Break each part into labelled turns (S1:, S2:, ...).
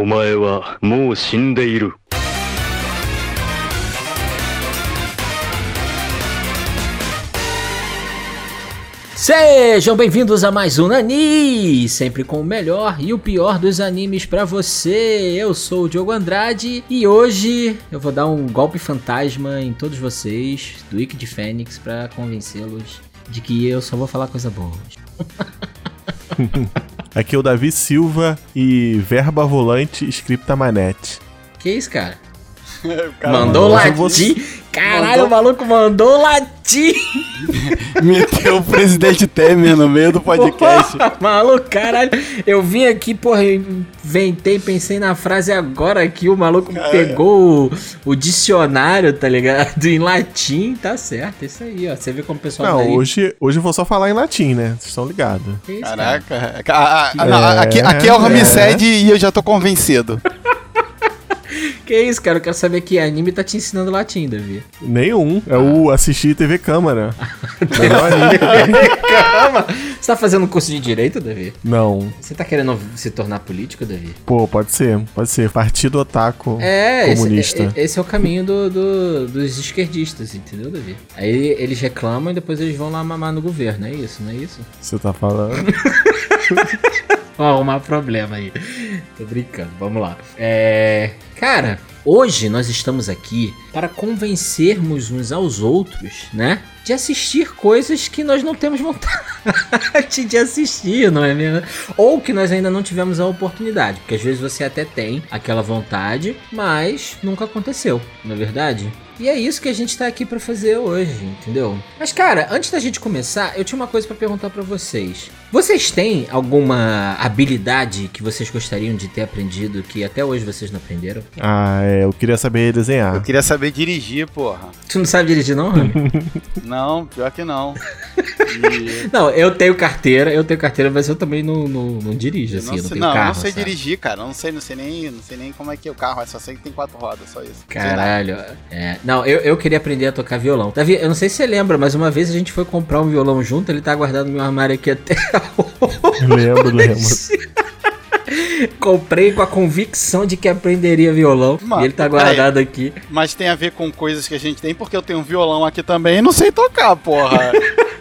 S1: お前はもう死んでいる。
S2: Sejam bem-vindos a mais um Nani, sempre com o melhor e o pior dos animes pra você. Eu sou o Diogo Andrade e hoje eu vou dar um golpe fantasma em todos vocês do Wiki de Fênix pra convencê-los de que eu só vou falar coisa boa.
S3: Aqui é o Davi Silva e verba volante scripta manete.
S2: Que isso, cara? Mandou
S3: eu
S2: latir.
S3: vou-
S2: Caralho, o maluco mandou latir.
S4: Meteu o presidente Temer no meio do podcast.
S2: Porra, maluco, caralho. Eu vim aqui, porra, inventei, pensei na frase agora aqui. O maluco pegou o, o dicionário, tá ligado? Em latim, tá certo. Isso aí, ó. Você vê como o pessoal
S3: Não,
S2: daí-
S3: hoje, hoje eu vou só falar em latim, né? Vocês estão ligados.
S2: Que isso, cara?
S4: Caraca. Ah, ah, não, aqui, aqui é o Ramiced e eu já tô convencido.
S2: Que isso, cara? Eu quero saber que anime tá te ensinando latim, Davi.
S3: Nenhum. É o assistir TV Câmara. Anime.
S2: Calma. Você tá fazendo um curso de direito, Davi?
S3: Não.
S2: Você tá querendo se tornar político, Davi?
S3: Pô, pode ser. Pode ser. Partido Otaku
S2: É,
S3: Comunista.
S2: Esse, é- esse é o caminho do- do- dos esquerdistas, entendeu, Davi? Aí eles reclamam e depois eles vão lá mamar no governo, é isso, não é isso?
S3: Você tá falando?
S2: Vou arrumar problema aí. Tô brincando, vamos lá. É. Cara, hoje nós estamos aqui para convencermos uns aos outros, né? De assistir coisas que nós não temos vontade de assistir, não é mesmo? Ou que nós ainda não tivemos a oportunidade. Porque às vezes você até tem aquela vontade, mas nunca aconteceu, não é verdade? E é isso que a gente tá aqui pra fazer hoje, entendeu? Mas cara, antes da gente começar, eu tinha uma coisa pra perguntar pra vocês. Vocês têm alguma habilidade que vocês gostariam de ter aprendido que até hoje vocês não aprenderam?
S3: Ah, é. Eu queria saber
S4: Eu
S3: desenhar.
S4: queria saber dirigir, porra.
S2: Tu não sabe dirigir não, Rami?
S4: Não, pior que não. E
S2: não, eu tenho carteira, eu tenho carteira, mas eu também não, não, não dirijo, assim,
S4: não,
S2: eu não
S4: sei,
S2: tenho
S4: não, eu
S2: carro,
S4: não sei
S2: sabe?
S4: dirigir, cara. Eu Não sei, não sei nem, não sei nem como é que é o carro. Eu só sei que tem quatro rodas, só isso. Sei.
S2: Caralho. É, não, eu, eu queria aprender a tocar violão. Davi, eu não sei se você lembra, mas uma vez a gente foi comprar um violão junto, ele tá guardado no meu armário aqui até
S3: Lembro, lembro.
S2: Comprei com a convicção de que aprenderia violão.
S4: Mano,
S2: e ele tá guardado aqui.
S4: Mas tem a ver com coisas que a gente tem, porque eu tenho um violão aqui também e não sei tocar, porra.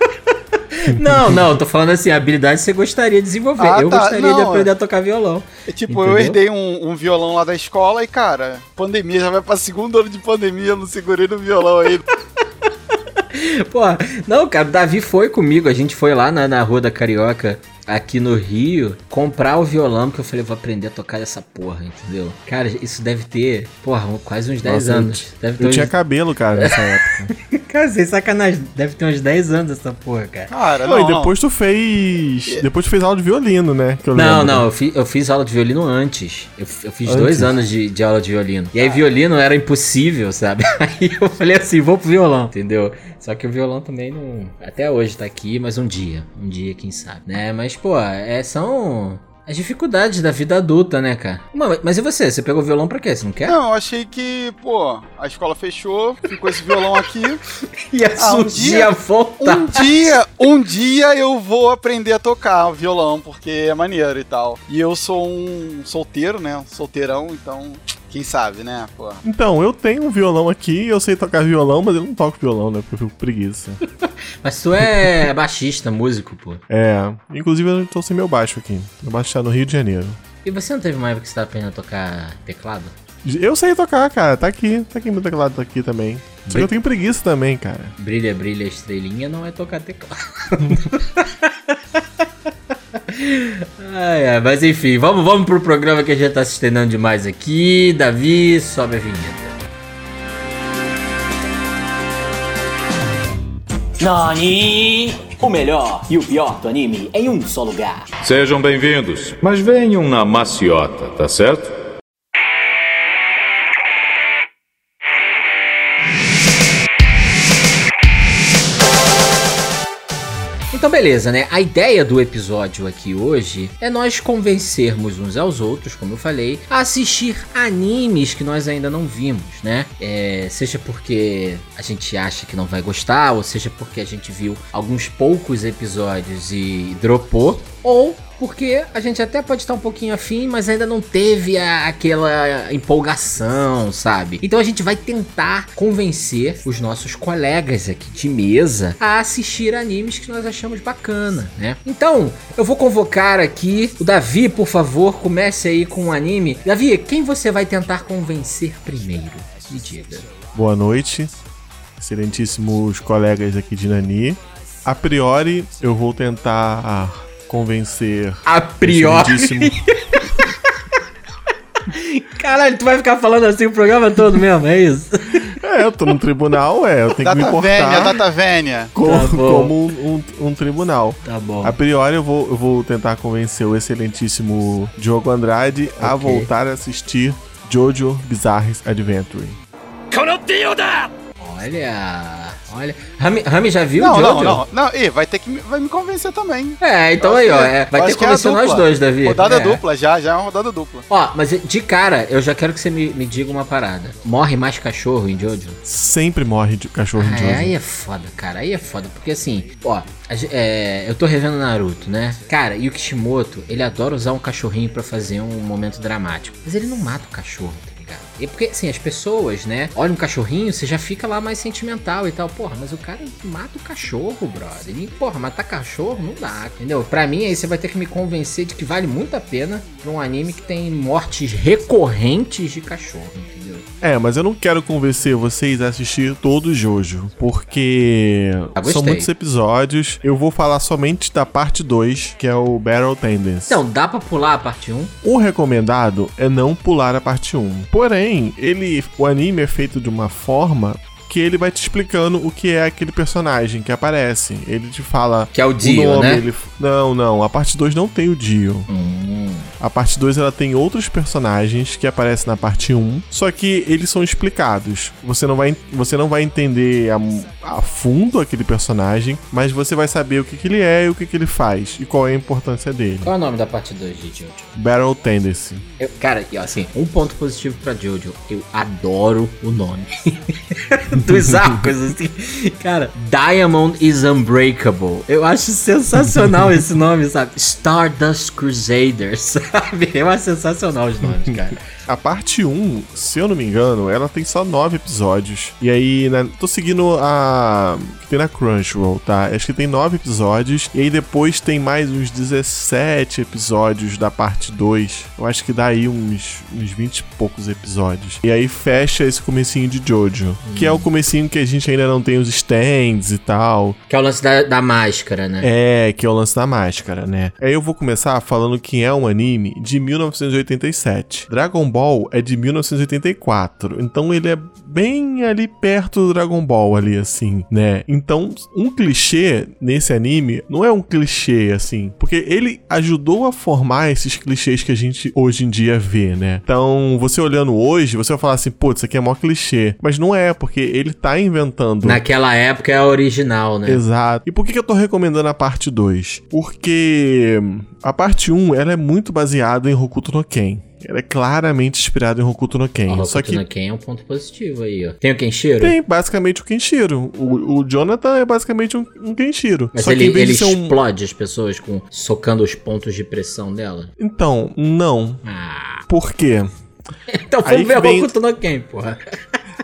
S2: Não, não, tô falando assim, habilidade você gostaria de desenvolver.
S4: Ah,
S2: eu
S4: tá,
S2: gostaria de
S4: não,
S2: aprender a tocar violão.
S4: É tipo,
S2: Entendeu?
S4: eu herdei um, um violão lá da escola e, cara, pandemia, já vai pra segundo ano de pandemia, eu não segurei no violão aí.
S2: Pô, não, cara, o Davi foi comigo. A gente foi lá na, na Rua da Carioca, aqui no Rio, comprar o violão, porque eu falei, vou aprender a tocar essa porra, entendeu? Cara, isso deve ter, porra, quase uns 10
S3: Nossa,
S2: anos. Deve ter
S3: Eu
S2: uns...
S3: tinha cabelo, cara, nessa época.
S2: Cara, sem sacanagem, deve ter uns 10 anos essa porra, cara.
S4: Cara,
S3: Não,
S4: não,
S3: e depois tu fez. Depois tu fez aula de violino, né? Que eu
S2: Não,
S3: lembro.
S2: não, eu, fi- eu fiz aula de violino antes. Eu, eu fiz
S3: Antes?
S2: dois anos de, de aula de violino. E aí,
S4: Ah.
S2: violino era impossível, sabe? Aí eu falei assim: vou pro violão, entendeu? Só que o violão também não. Até hoje tá aqui, mas um dia. Um dia, quem sabe, né? Mas, pô, é, são. As dificuldades da vida adulta, né, cara? Mas, mas e você? Você pegou violão pra quê? Você não quer?
S4: Não, eu achei que, pô, a escola fechou, ficou esse violão aqui.
S2: Ia
S4: Ah, um dia-
S2: a volta.
S4: Um dia, um dia eu vou aprender a tocar o violão, porque é maneiro e tal. E eu sou um solteiro, né? Solteirão, então, quem sabe, né, pô.
S3: Então, eu tenho um violão aqui, eu sei tocar violão, mas eu não toco violão, né? Porque eu fico com preguiça.
S2: Mas tu é baixista, músico, pô.
S3: É. Inclusive, eu tô sem meu baixo aqui. Meu baixo tá no Rio de Janeiro.
S2: E você não teve uma época que você tava aprendendo a tocar teclado?
S3: Eu sei tocar, cara. Tá aqui. Tá aqui meu teclado tá aqui também. Só que eu tenho preguiça também, cara.
S2: Brilha, brilha, estrelinha não é tocar teclado. ai, ai, mas enfim, vamos, vamos pro programa que a gente tá se estendendo demais aqui. Davi, sobe a vinheta.
S5: Nani! O melhor e o pior do anime em um só lugar.
S6: Sejam bem-vindos, mas venham na maciota, tá certo?
S2: Então, beleza, né? A ideia do episódio aqui hoje é nós convencermos uns aos outros, como eu falei, a assistir animes que nós ainda não vimos, né? É, seja porque a gente acha que não vai gostar, ou seja porque a gente viu alguns poucos episódios e dropou, ou porque a gente até pode estar um pouquinho afim, mas ainda não teve a- aquela empolgação, sabe? Então a gente vai tentar convencer os nossos colegas aqui de mesa a assistir animes que nós achamos bacana, né? Então, eu vou convocar aqui o Davi, por favor, comece aí com um anime. Davi, quem você vai tentar convencer primeiro? Me diga.
S3: Boa noite, excelentíssimos colegas aqui de Nani. A priori, eu vou tentar convencer.
S2: A
S3: o
S2: priori.
S3: excelentíssimo-
S2: Caralho, tu vai ficar falando assim o programa todo mesmo, é isso?
S3: É, eu tô no tribunal, é, eu tenho que me
S4: Data Vênia,
S3: portar
S4: Data Vênia.
S3: como,
S2: Tá
S3: como um, um- um tribunal.
S2: Tá bom.
S3: A priori, eu vou, eu vou tentar convencer o excelentíssimo Diogo Andrade a
S2: Ok.
S3: voltar a assistir Jojo Bizarre Adventure.
S2: Olha, olha. Rami, Rami já viu
S4: Não,
S2: o
S4: não,
S2: Jojo?
S4: não, não. Ih, vai ter que me- vai me convencer também.
S2: É, então aí, ó.
S4: que-
S2: é, vai ter que
S4: é
S2: convencer nós
S4: dupla.
S2: dois, Davi.
S4: Rodada
S2: É.
S4: dupla, já, já é uma rodada dupla.
S2: Ó, mas de cara, eu já quero que você me, me diga uma parada. Morre mais cachorro em Jojo?
S3: Sempre morre de cachorro
S2: Ah, é,
S3: Jojo.
S2: aí é foda, cara. Aí é foda. Porque assim, ó, é, eu tô revendo Naruto, né? Cara, e o Kishimoto, ele adora usar um cachorrinho pra fazer um momento dramático. Mas ele não mata o cachorro? E porque, assim, as pessoas, né? Olha um cachorrinho, você já fica lá mais sentimental e tal. Porra, mas o cara mata o cachorro, brother. E, porra, matar cachorro não dá, entendeu? Pra mim, aí você vai ter que me convencer de que vale muito a pena pra um anime que tem mortes recorrentes de cachorro, entendeu?
S3: É, mas eu não quero convencer vocês a assistir todo o Jojo, porque
S2: Ah,
S3: são muitos episódios. Eu vou falar somente da parte 2, que é o Battle Tendency.
S2: Então, dá pra pular a parte 1?
S3: O recomendado é não pular a parte 1. Porém, ele, o anime é feito de uma forma que ele vai te explicando o que é aquele personagem que aparece. Ele te fala
S2: Que é o Dio,
S3: nome,
S2: né?
S3: ele- Não, não. A parte 2 não tem o Dio.
S2: Hum.
S3: A parte 2 ela tem outros personagens que aparecem na parte 1, só que eles são explicados. Você não vai, você não vai entender a, a fundo aquele personagem, mas você vai saber o que, que ele é e o que, que ele faz e qual é a importância dele.
S2: Qual é o nome da parte 2 de Jojo?
S3: Battle Tendency.
S2: Eu- cara, assim, um ponto positivo pra Jojo, eu adoro o nome dos arcos, assim. Cara, Diamond is Unbreakable. Eu acho sensacional esse nome, sabe? Stardust Crusaders, sabe? Eu acho sensacional os nomes, cara.
S3: A parte 1, se eu não me engano, ela tem só 9 episódios. E aí, né, tô seguindo a. que tem na Crunchyroll, tá? Acho que tem 9 episódios. E aí depois tem mais uns 17 episódios da parte 2. Eu acho que dá aí uns, uns 20 e poucos episódios. E aí fecha esse comecinho de Jojo. Que é o comecinho que a gente ainda não tem os stands e tal.
S2: Que é o lance da, da máscara, né?
S3: É, que é o lance da máscara, né? Aí eu vou começar falando que é um anime de 1987. Dragon Ball é de 1984. Então ele é bem ali perto do Dragon Ball ali assim, né? Então, um clichê nesse anime não é um clichê assim, porque ele ajudou a formar esses clichês que a gente hoje em dia vê, né? Então, você olhando hoje, você vai falar assim, pô, isso aqui é mó clichê, mas não é, porque ele tá inventando
S2: Naquela época é a original, né?
S3: Exato. E por que, eu tô recomendando a parte 2? Porque a parte 1 ela é muito baseada em Hokuto no Ken. Ela é claramente inspirada em Hokuto no Ken. Só que
S2: no Ken é um ponto positivo aí, ó. Tem o Kenshiro?
S3: tem basicamente o Kenshiro. O, o Jonathan é basicamente um, um Kenshiro.
S2: Mas
S3: Só
S2: ele, ele
S3: de ser um...
S2: explode as pessoas com socando os pontos de pressão dela?
S3: Então, não.
S2: Ah.
S3: Por quê?
S2: Então vamos ver
S3: vem-
S2: Hokuto no Ken, porra.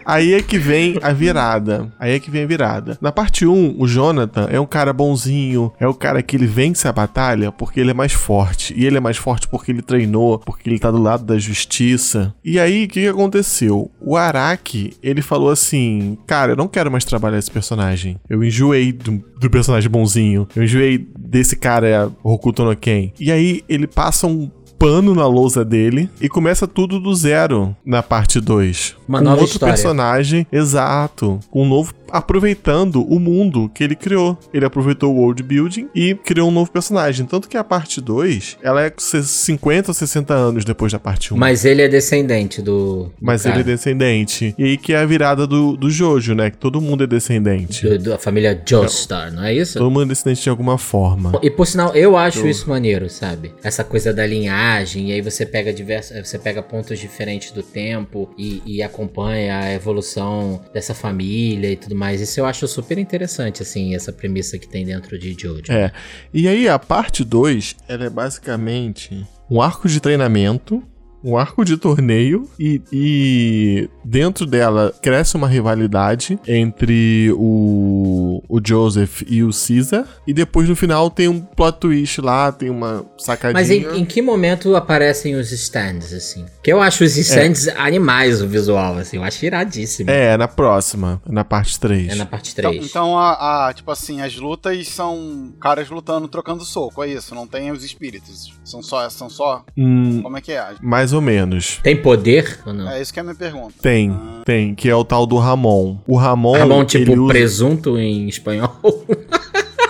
S3: Aí é que vem a virada. Aí é que vem a virada. Na parte 1, o Jonathan é um cara bonzinho, é o cara que ele vence a batalha porque ele é mais forte. E ele é mais forte porque ele treinou, porque ele tá do lado da justiça. E aí, o que, que aconteceu? O Araki, ele falou assim: Cara, eu não quero mais trabalhar esse personagem. Eu enjoei do, do personagem bonzinho. Eu enjoei desse cara Hokuto no Ken. E aí, ele passa um pano na lousa dele e começa tudo do zero na parte 2.
S2: Uma
S3: com
S2: nova
S3: outro
S2: história.
S3: personagem, exato, com um novo aproveitando o mundo que ele criou. Ele aproveitou o world building e criou um novo personagem, tanto que a parte 2, ela é 50 ou 60 anos depois da parte 1.
S2: Mas ele é descendente do. do
S3: Mas
S2: cara.
S3: ele é descendente. E aí que é a virada do, do Jojo, né? Que todo mundo é descendente.
S2: Do- da família Joestar, não é isso?
S3: Todo mundo é descendente de alguma forma.
S2: E por sinal, eu acho isso maneiro, sabe? Essa coisa da linhagem, e aí você pega diversos. Você pega pontos diferentes do tempo e, e acompanha a evolução dessa família e tudo Mas isso eu acho super interessante, assim, essa premissa que tem dentro de Jojo.
S3: É. E aí a parte 2, ela é basicamente um arco de treinamento, um arco de torneio e, e dentro dela cresce uma rivalidade entre o, o Joseph e o Caesar. E depois no final tem um plot twist lá, tem uma sacadinha.
S2: Mas em, em que momento aparecem os stands, assim? Que eu acho os stands animais o visual, assim, eu acho iradíssimo.
S3: É, na próxima, na parte 3.
S2: É na parte
S4: Então,
S2: 3.
S4: então a, a- tipo assim, as lutas são caras lutando, trocando soco, é isso. Não tem os espíritos. São só, são só.
S3: Hum,
S4: Como é que é?
S3: mais ou menos.
S2: Tem poder ou não?
S4: É isso que é a minha pergunta.
S3: Tem, tem, que é o tal do Ramon. O Ramon.
S2: Ramon, tipo,
S3: usa-
S2: presunto em espanhol.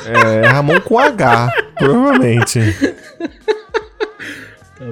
S3: É, Ramon com H, provavelmente.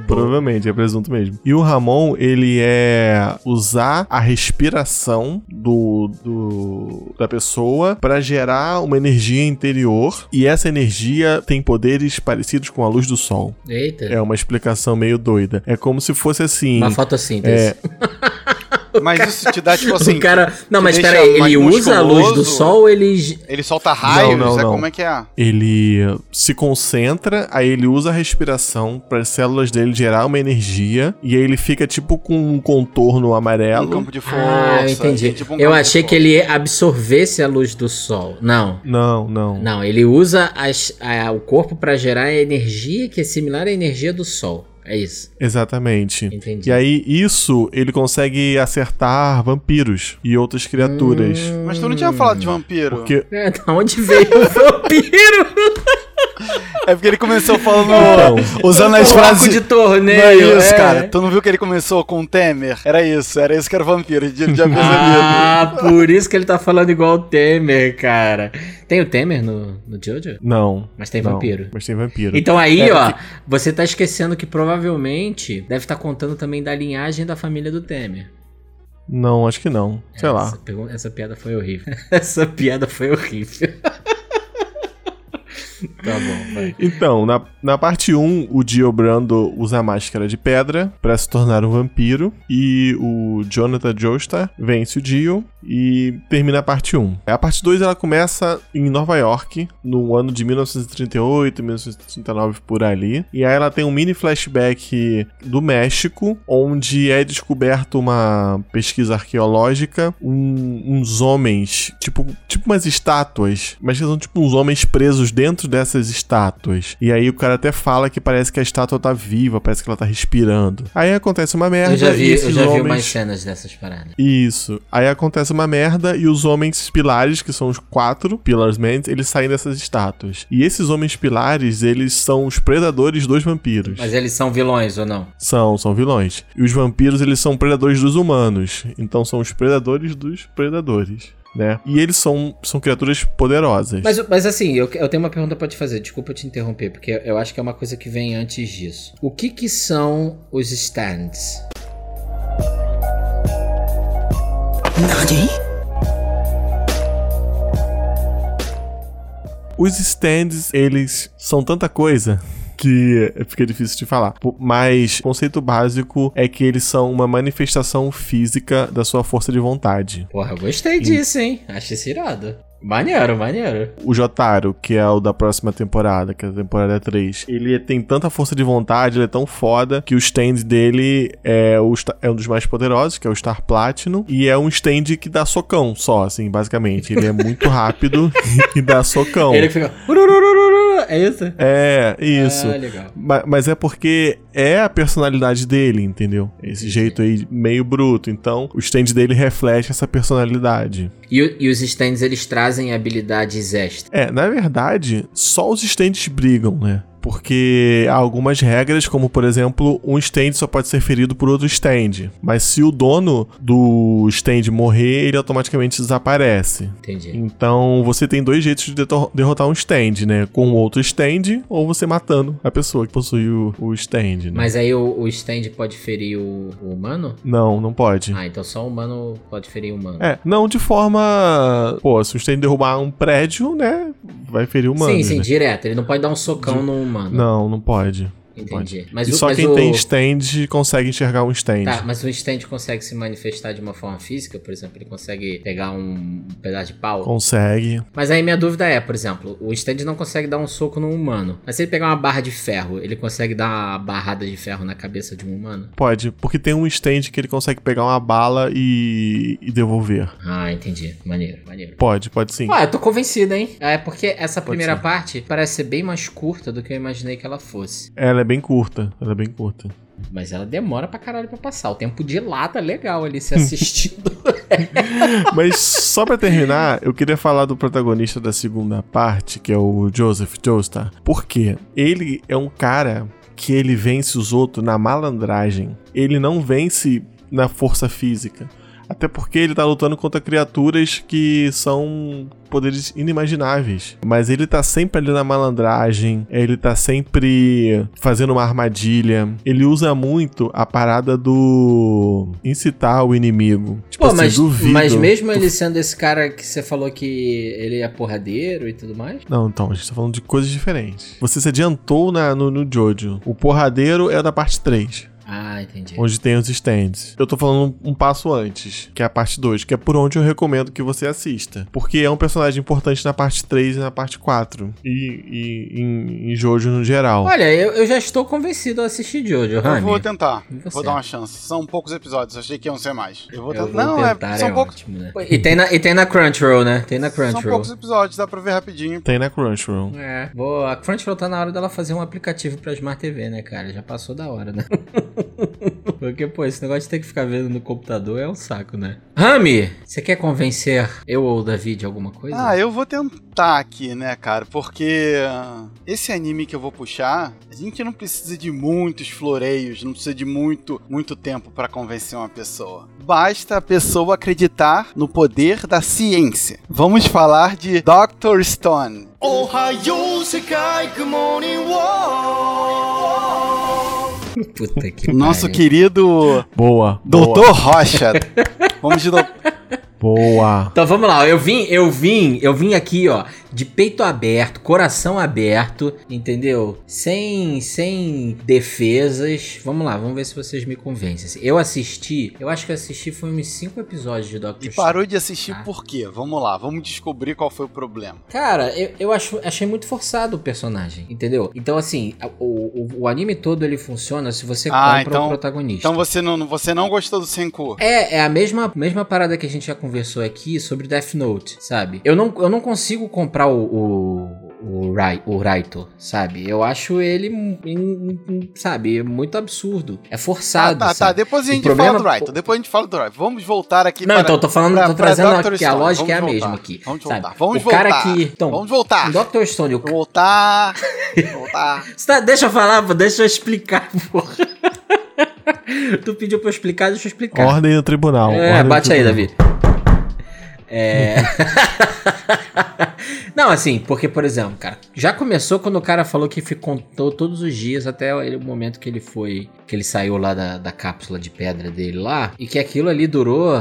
S3: Provavelmente, é presunto mesmo. E o Ramon, ele é usar a respiração do, do- da pessoa pra gerar uma energia interior. E essa energia tem poderes parecidos com a luz do sol.
S2: Eita.
S3: É uma explicação meio doida. É como se fosse assim.
S2: Uma fotossíntese.
S3: É,
S4: Mas isso te dá, tipo assim.
S2: o cara. Não, mas pera aí, ele usa a luz do sol ou ele.
S4: Ele solta raios?
S3: Não, não,
S4: é
S3: não.
S4: como é que é?
S3: Ele se concentra, aí ele usa a respiração para as células dele gerar uma energia. E aí ele fica tipo com um contorno
S4: Um
S3: amarelo.
S4: campo de força.
S2: Ah, eu entendi.
S4: tipo um
S2: eu achei que ele absorvesse a luz do sol. Não.
S3: Não, não.
S2: Não, ele usa as- a- o corpo pra gerar energia que é similar à energia do sol. É isso.
S3: Exatamente.
S2: Entendi.
S3: E aí, isso ele consegue acertar vampiros e outras criaturas.
S4: Mas tu não tinha falado de vampiro.
S3: Porque.
S2: É, da onde veio o vampiro?
S4: É porque ele começou falando.
S3: Então.
S4: usando as frases.
S2: de
S4: Não
S2: torneio.
S4: é isso,
S2: é.
S4: cara. Tu não viu que ele começou com o Temer? Era isso, era isso que era o vampiro. Já percebi.
S2: Ah, por isso que ele tá falando igual o Temer, cara. Tem o Temer no, no Jojo?
S3: Não.
S2: Mas tem
S3: não,
S2: vampiro.
S3: Mas tem vampiro.
S2: Então aí,
S3: É,
S2: ó, você tá esquecendo que provavelmente deve estar contando também da linhagem da família do Temer.
S3: Não, acho que não. Sei lá.
S2: Essa, pergun- essa piada foi horrível. essa piada foi horrível. tá bom, vai.
S3: Então, na, na parte 1, o Dio Brando usa a máscara de pedra pra se tornar um vampiro. E o Jonathan Joestar vence o Dio e termina a parte 1. A parte 2 ela começa em Nova York, no ano de 1938, 1939 por ali. E aí ela tem um mini flashback do México, onde é descoberto uma pesquisa arqueológica, um- uns homens, tipo, tipo umas estátuas, mas que são tipo uns homens presos dentro dessas estátuas. E aí o cara até fala que parece que a estátua tá viva, parece que ela tá respirando. Aí acontece uma merda
S2: Eu já
S3: e
S2: vi, eu já vi
S3: homens...
S2: umas cenas dessas paradas.
S3: Isso. Aí acontece uma merda e os homens pilares, que são os quatro Pillars Men, eles saem dessas estátuas. E esses homens pilares, eles são os predadores dos vampiros.
S2: Mas eles são vilões ou não?
S3: São, são vilões. E os vampiros, eles são predadores dos humanos. Então são os predadores dos predadores, né? E eles são, são criaturas poderosas.
S2: Mas, mas assim, eu, eu tenho uma pergunta pra te fazer. Desculpa te interromper, porque eu acho que é uma coisa que vem antes disso. O que que são os stands?
S3: Os stands, eles são tanta coisa que fica difícil de falar. Mas o conceito básico é que eles são uma manifestação física da sua força de vontade.
S2: Porra, eu gostei disso, hein? Achei isso irado. Maneiro, maneiro.
S3: O Jotaro, que é o da próxima temporada, que é a temporada 3, ele tem tanta força de vontade, ele é tão foda, que o stand dele é, o, é um dos mais poderosos, que é o Star Platinum, e é um stand que dá socão só, assim, basicamente. Ele é muito rápido e dá socão.
S2: Ele fica. É isso?
S3: É, isso.
S2: Ah, legal.
S3: Ma- Mas é porque é a personalidade dele, entendeu? Esse jeito aí meio bruto. Então, o stand dele reflete essa personalidade.
S2: E, e os stands eles trazem habilidades extras.
S3: É, na verdade, só os stands brigam, né? Porque há algumas regras, como por exemplo, um stand só pode ser ferido por outro stand. Mas se o dono do stand morrer, ele automaticamente desaparece.
S2: Entendi.
S3: Então você tem dois jeitos de derrotar um stand, né? Com outro stand ou você matando a pessoa que possui o, o stand, né?
S2: Mas aí o, o stand pode ferir o, o humano?
S3: Não, não pode.
S2: Ah, então só o humano pode ferir o humano.
S3: É, não de forma. Pô, se o stand derrubar um prédio, né? Vai ferir o humano.
S2: sim, sim,
S3: né?
S2: direto. Ele não pode dar um socão no humano.
S3: Não, não pode.
S2: Entendi. Mas
S3: e
S2: o-
S3: só
S2: mas
S3: quem
S2: o-
S3: tem stand consegue enxergar um stand.
S2: Tá, mas o stand consegue se manifestar de uma forma física? Por exemplo, ele consegue pegar um pedaço de pau?
S3: Consegue.
S2: Mas aí minha dúvida é, por exemplo, o stand não consegue dar um soco num humano. Mas se ele pegar uma barra de ferro, ele consegue dar uma barrada de ferro na cabeça de um humano?
S3: Pode, porque tem um stand que ele consegue pegar uma bala e, e devolver.
S2: Ah, entendi. Maneiro, maneiro.
S3: Pode, pode sim.
S2: Ah, eu tô convencido, hein? É porque essa
S3: Pode
S2: primeira
S3: ser.
S2: parte parece ser bem mais curta do que eu imaginei que ela fosse.
S3: Ela é bem curta. Ela é bem curta.
S2: Mas ela demora pra caralho pra passar. O tempo dilata legal ali se assistindo.
S3: Mas só pra terminar, eu queria falar do protagonista da segunda parte, que é o Joseph Joestar. Por quê? Ele é um cara que ele vence os outros na malandragem. Ele não vence na força física. Até porque ele tá lutando contra criaturas que são poderes inimagináveis. Mas ele tá sempre ali na malandragem, ele tá sempre fazendo uma armadilha. Ele usa muito a parada do incitar o inimigo. Tipo
S2: Pô,
S3: assim,
S2: mas,
S3: duvido.
S2: mas mesmo ele sendo esse cara que você falou que ele é porradeiro e tudo mais?
S3: Não, então, a gente tá falando de coisas diferentes. Você se adiantou na, no, no Jojo. O porradeiro é da parte 3.
S2: Ah, entendi.
S3: onde tem os stands. Eu tô falando um, um passo antes, que é a parte 2, que é por onde eu recomendo que você assista. Porque é um personagem importante na parte 3 e na parte 4. E, e em, em Jojo no geral.
S2: Olha, eu, eu já estou convencido a assistir Jojo,
S4: Eu
S2: Rami.
S4: vou tentar. Vou dar uma chance. São poucos episódios. Achei que iam ser mais. Eu vou
S2: Eu
S4: tentar.
S2: vou
S4: Não,
S2: tentar,
S4: é, são
S2: é
S4: poucos.
S2: ótimo, né? E tem, na, e tem na Crunchyroll, né? Tem na
S4: São
S2: Crunchyroll.
S4: poucos episódios, dá pra ver rapidinho.
S3: Tem na Crunchyroll.
S2: É, vou, a Crunchyroll tá na hora dela fazer um aplicativo pra Smart TV, né, cara? Já passou da hora, né? Porque, pô, esse negócio de ter que ficar vendo no computador é um saco, né? Rami, você quer convencer eu ou o Davi de alguma coisa?
S4: Ah, eu vou tentar aqui, né, cara? Porque esse anime que eu vou puxar, a gente não precisa de muitos floreios, não precisa de muito, muito tempo pra convencer uma pessoa. Basta a pessoa acreditar no poder da ciência. Vamos falar de Dr. Stone.
S2: Puta que
S4: nosso
S2: pariu.
S4: querido
S3: Boa.
S4: Doutor Rocha. Vamos de doutor.
S3: Boa.
S2: Então vamos lá, eu vim, eu vim, eu vim aqui, ó, de peito aberto, coração aberto, entendeu? Sem sem defesas. Vamos lá, vamos ver se vocês me convencem. Eu assisti, eu acho que assisti foi uns cinco episódios de Doctor
S4: E parou de
S2: Ah.
S4: assistir por quê? Vamos lá, vamos descobrir qual foi o problema.
S2: Cara, eu, eu acho, achei muito forçado o personagem, entendeu? Então, assim, o, o, o anime todo ele funciona se você
S4: Ah,
S2: compra
S4: então-
S2: o protagonista.
S4: Então você não, você não gostou do Senku?
S2: É, é a mesma, mesma parada que a gente já conversou aqui sobre Death Note, sabe? Eu não, eu não consigo comprar o, o, o, Rai, o Raito, sabe? Eu acho ele, sabe, muito absurdo. É
S4: Tá,
S2: forçado,
S4: tá, tá.
S2: sabe?
S4: Depois a
S2: O
S4: gente
S2: problema-
S4: fala do Raito. Depois a gente fala do Raito. Vamos voltar aqui
S2: Não,
S4: para...
S2: então, eu tô falando,
S4: pra-
S2: tô trazendo aqui, a lógica é a
S4: Vamos
S2: mesma
S4: voltar.
S2: aqui.
S4: Vamos
S2: sabe?
S4: voltar. Vamos
S2: o
S4: voltar.
S2: cara que. Então,
S4: Vamos voltar.
S2: Dr. Stone, o
S4: Voltar. voltar.
S2: Tá- deixa eu falar, pô, deixa eu explicar, porra. tu pediu pra eu explicar, deixa eu explicar.
S3: Ordem no tribunal.
S2: É,
S3: ordem
S2: bate aí. Davi. É. Não, assim, porque, por exemplo, cara, já começou quando o cara falou que ficou contou todos os dias até ele- o momento que ele foi. Que ele saiu lá da, da cápsula de pedra dele lá. E que aquilo ali durou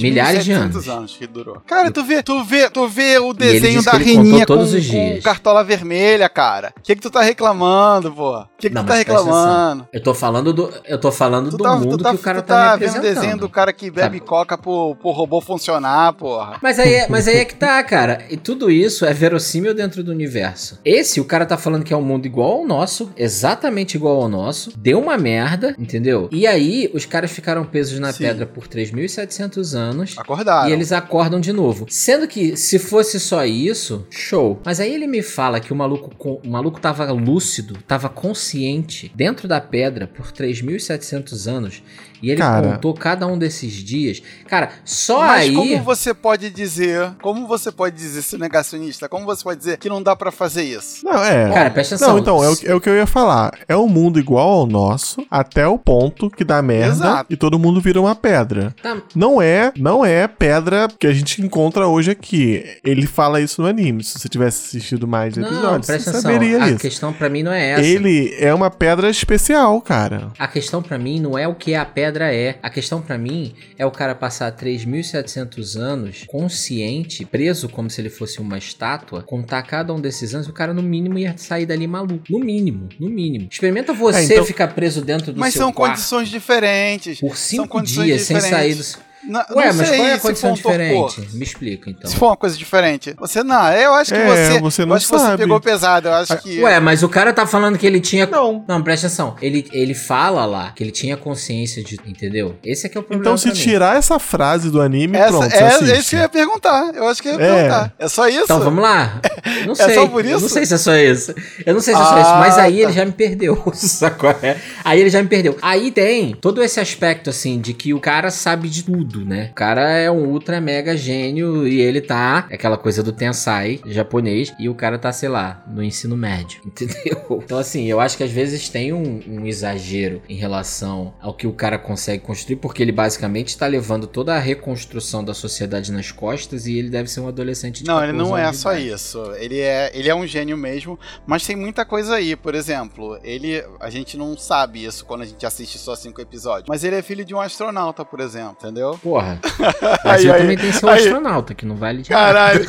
S2: milhares de
S4: 3.700
S2: anos.
S4: anos que durou. Cara, tu vê, tu vê, tu vê o desenho da Reninha com, com cartola vermelha, cara. O que que tu tá reclamando, pô? O que que
S2: Não,
S4: tu tá reclamando?
S2: Eu tô falando do. Eu tô falando
S4: Tu
S2: do
S4: tá,
S2: mundo
S4: tá,
S2: que o cara
S4: tu
S2: tá,
S4: tá vendo o desenho do cara que bebe coca pro, pro robô funcionar, porra.
S2: Mas aí, é, mas aí é que tá, cara. E tudo isso é verossímil dentro do universo. Esse, o cara tá falando que é um mundo igual ao nosso, exatamente igual ao nosso. Deu uma merda, entendeu? E aí, os caras ficaram presos na
S4: Sim.
S2: pedra por 3.700 anos.
S4: Acordaram.
S2: E eles acordam de novo. Sendo que, se fosse só isso, show. Mas aí ele me fala que o maluco, o maluco tava lúcido, tava consciente dentro da pedra por 3.700 anos. E ele
S3: Cara.
S2: contou cada um desses dias. Cara, só
S4: Mas
S2: aí.
S4: como você pode dizer, como você pode dizer, se negacionista, como você pode dizer que não dá pra fazer isso?
S3: Não, é.
S2: Cara, presta atenção.
S3: Não, então, é o, é o que eu ia falar. É um mundo igual ao nosso, até o ponto que dá merda
S4: Exato.
S3: e todo mundo vira uma pedra.
S2: Tá,
S3: Não é, não é pedra que a gente encontra hoje aqui. Ele fala isso no anime. Se você tivesse assistido mais
S2: não,
S3: episódios, você
S2: atenção.
S3: saberia
S2: A
S3: isso.
S2: questão pra mim não é essa.
S3: Ele é uma pedra especial, cara.
S2: A questão pra mim não é o que a pedra é. A questão pra mim é o cara passar 3.700 anos consciente, preso como se ele fosse uma estátua, contar cada um desses anos, o cara no mínimo ia sair dali maluco. No mínimo, no mínimo. Experimenta você
S3: É, então-
S2: ficar preso dentro do
S4: Mas
S2: seu
S4: são
S2: quarto
S4: condições diferentes.
S2: por
S4: são
S2: cinco dias sem sair do...
S4: Não-
S2: Ué,
S4: não
S2: mas
S4: sei
S2: qual é a condição
S4: um
S2: diferente? Me explica, então.
S4: Se for uma coisa diferente. Você não, eu acho que
S3: É,
S4: você.
S3: você
S4: eu
S3: não
S4: acho que você
S3: sabe.
S4: pegou pesado. Eu acho que.
S2: Ué, mas o cara tá falando que ele tinha.
S3: Não.
S2: Não, presta atenção. Ele, ele fala lá que ele tinha consciência de. Entendeu? Esse é que é o problema.
S3: Então, se
S2: pra mim.
S3: tirar essa frase do anime,
S4: essa,
S3: pronto,
S4: é,
S3: você
S4: é isso que eu ia perguntar. Eu acho que eu ia
S3: É.
S4: perguntar. É só isso?
S2: Então vamos lá. Não
S4: É
S2: sei.
S4: só por
S2: Eu não
S4: isso?
S2: sei se é só isso. Eu não sei se é só
S4: Ah,
S2: isso. Mas aí
S4: tá.
S2: ele já me perdeu. Sacou? É? Aí ele já me perdeu. Aí tem todo esse aspecto, assim, de que o cara sabe de tudo, né? O cara é um ultra mega gênio e ele tá. é Aquela coisa do Tensai japonês. E o cara tá, sei lá, no ensino médio. Entendeu? Então, assim, eu acho que às vezes tem um, um exagero em relação ao que o cara consegue construir, porque ele basicamente tá levando toda a reconstrução da sociedade nas costas e ele deve ser um adolescente de
S4: Não, ele
S2: 14
S4: não é só
S2: idade.
S4: isso. Ele é, ele é um gênio mesmo, mas tem muita coisa aí. Por exemplo, ele. A gente não sabe isso quando a gente assiste só cinco episódios. Mas ele é filho de um astronauta, por exemplo, entendeu?
S2: Porra. Mas
S4: Aí,
S2: eu
S4: aí,
S2: também tenho que ser um
S4: aí.
S2: astronauta, que não vale de nada.
S4: Caralho,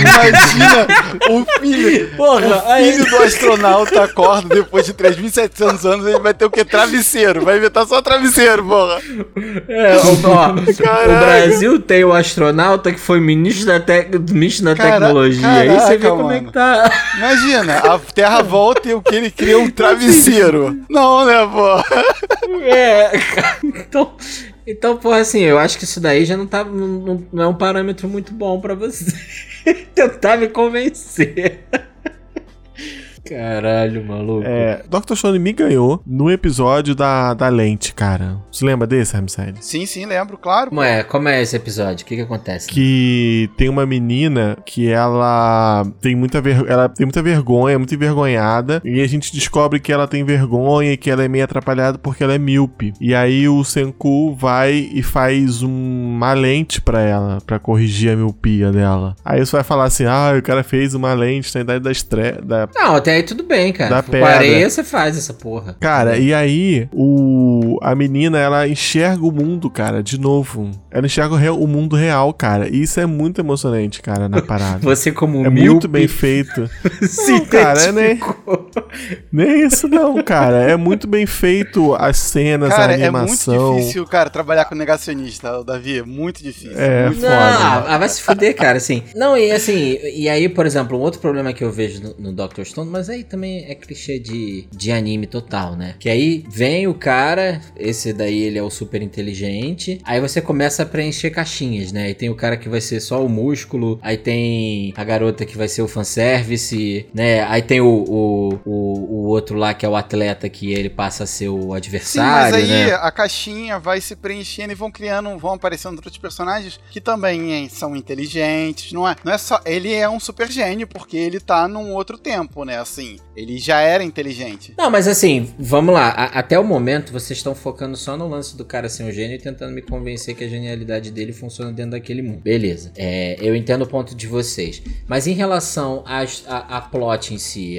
S4: imagina o filho.
S2: Porra,
S4: o filho do astronauta acorda depois de 3.700 anos, ele vai ter o quê? Travesseiro. Vai inventar só travesseiro, porra.
S2: É, ó, ó, o. Brasil tem o astronauta que foi ministro da, tec- ministro da
S4: Cara-
S2: tecnologia. Aí você vê como é que tá.
S4: Imagina, a Terra volta e o que ele cria é um travesseiro. Não, né, porra?
S2: É, cara, então. Então, porra, assim, eu acho que isso daí já não, tá, não, não- não é um parâmetro muito bom pra você tentar me convencer. Caralho, maluco.
S3: É, Dr. Stone me ganhou no episódio da, da lente, cara. Você lembra desse, Ramside?
S4: Sim, sim, lembro, claro.
S2: Como é, como é esse episódio? O que que acontece?
S3: Que tem uma menina que ela tem muita, ver... ela tem muita vergonha, é muito envergonhada. E a gente descobre que ela tem vergonha e que ela é meio atrapalhada porque ela é míope. E aí o Senku vai e faz um- uma lente pra ela, pra corrigir a miopia dela. Aí você vai falar assim: ah, o cara fez uma lente na idade da estreia. Da...
S2: Não, até aí tudo bem, cara.
S3: Da
S2: Com
S3: pedra.
S2: areia você faz essa porra.
S3: Cara, e aí o a menina ela enxerga o mundo, cara, de novo. Ela enxerga o, real- o mundo real, cara. E isso é muito emocionante, cara, na parada.
S2: Você como
S3: É
S2: míope,
S3: muito bem feito. Não, cara, é nem-
S2: identificou.
S3: Nem isso não, cara. É muito bem feito as cenas,
S4: Cara,
S3: a
S4: é muito
S3: animação.
S4: difícil, cara, trabalhar com negacionista, Davi. É muito difícil.
S3: É,
S4: muito
S2: Não,
S3: foda.
S2: ah, vai se fuder, cara, assim. Não, e assim, e aí, por exemplo, um outro problema que eu vejo no, no Dr. Stone, mas aí também é clichê de, de anime total, né? Que aí vem o cara, esse daí ele é o super inteligente, aí você começa a preencher caixinhas, né? Aí tem o cara que vai ser só o músculo, aí tem a garota que vai ser o fanservice, né? Aí tem o, o, o, o outro lá que é o atleta que ele passa a ser o
S4: Sim, mas
S2: adversário,
S4: aí
S2: né?
S4: a caixinha vai se preenchendo e vão criando, vão aparecendo outros personagens que também são inteligentes, não é? Não é só. Ele é um super gênio porque ele tá num outro tempo, né? Assim, ele já era inteligente.
S2: Não, mas assim, vamos lá. A- até o momento vocês estão focando só no lance do cara ser um gênio e tentando me convencer que a genialidade dele funciona dentro daquele mundo. Beleza. É, eu entendo o ponto de vocês. Mas em relação às- a, a plot em si,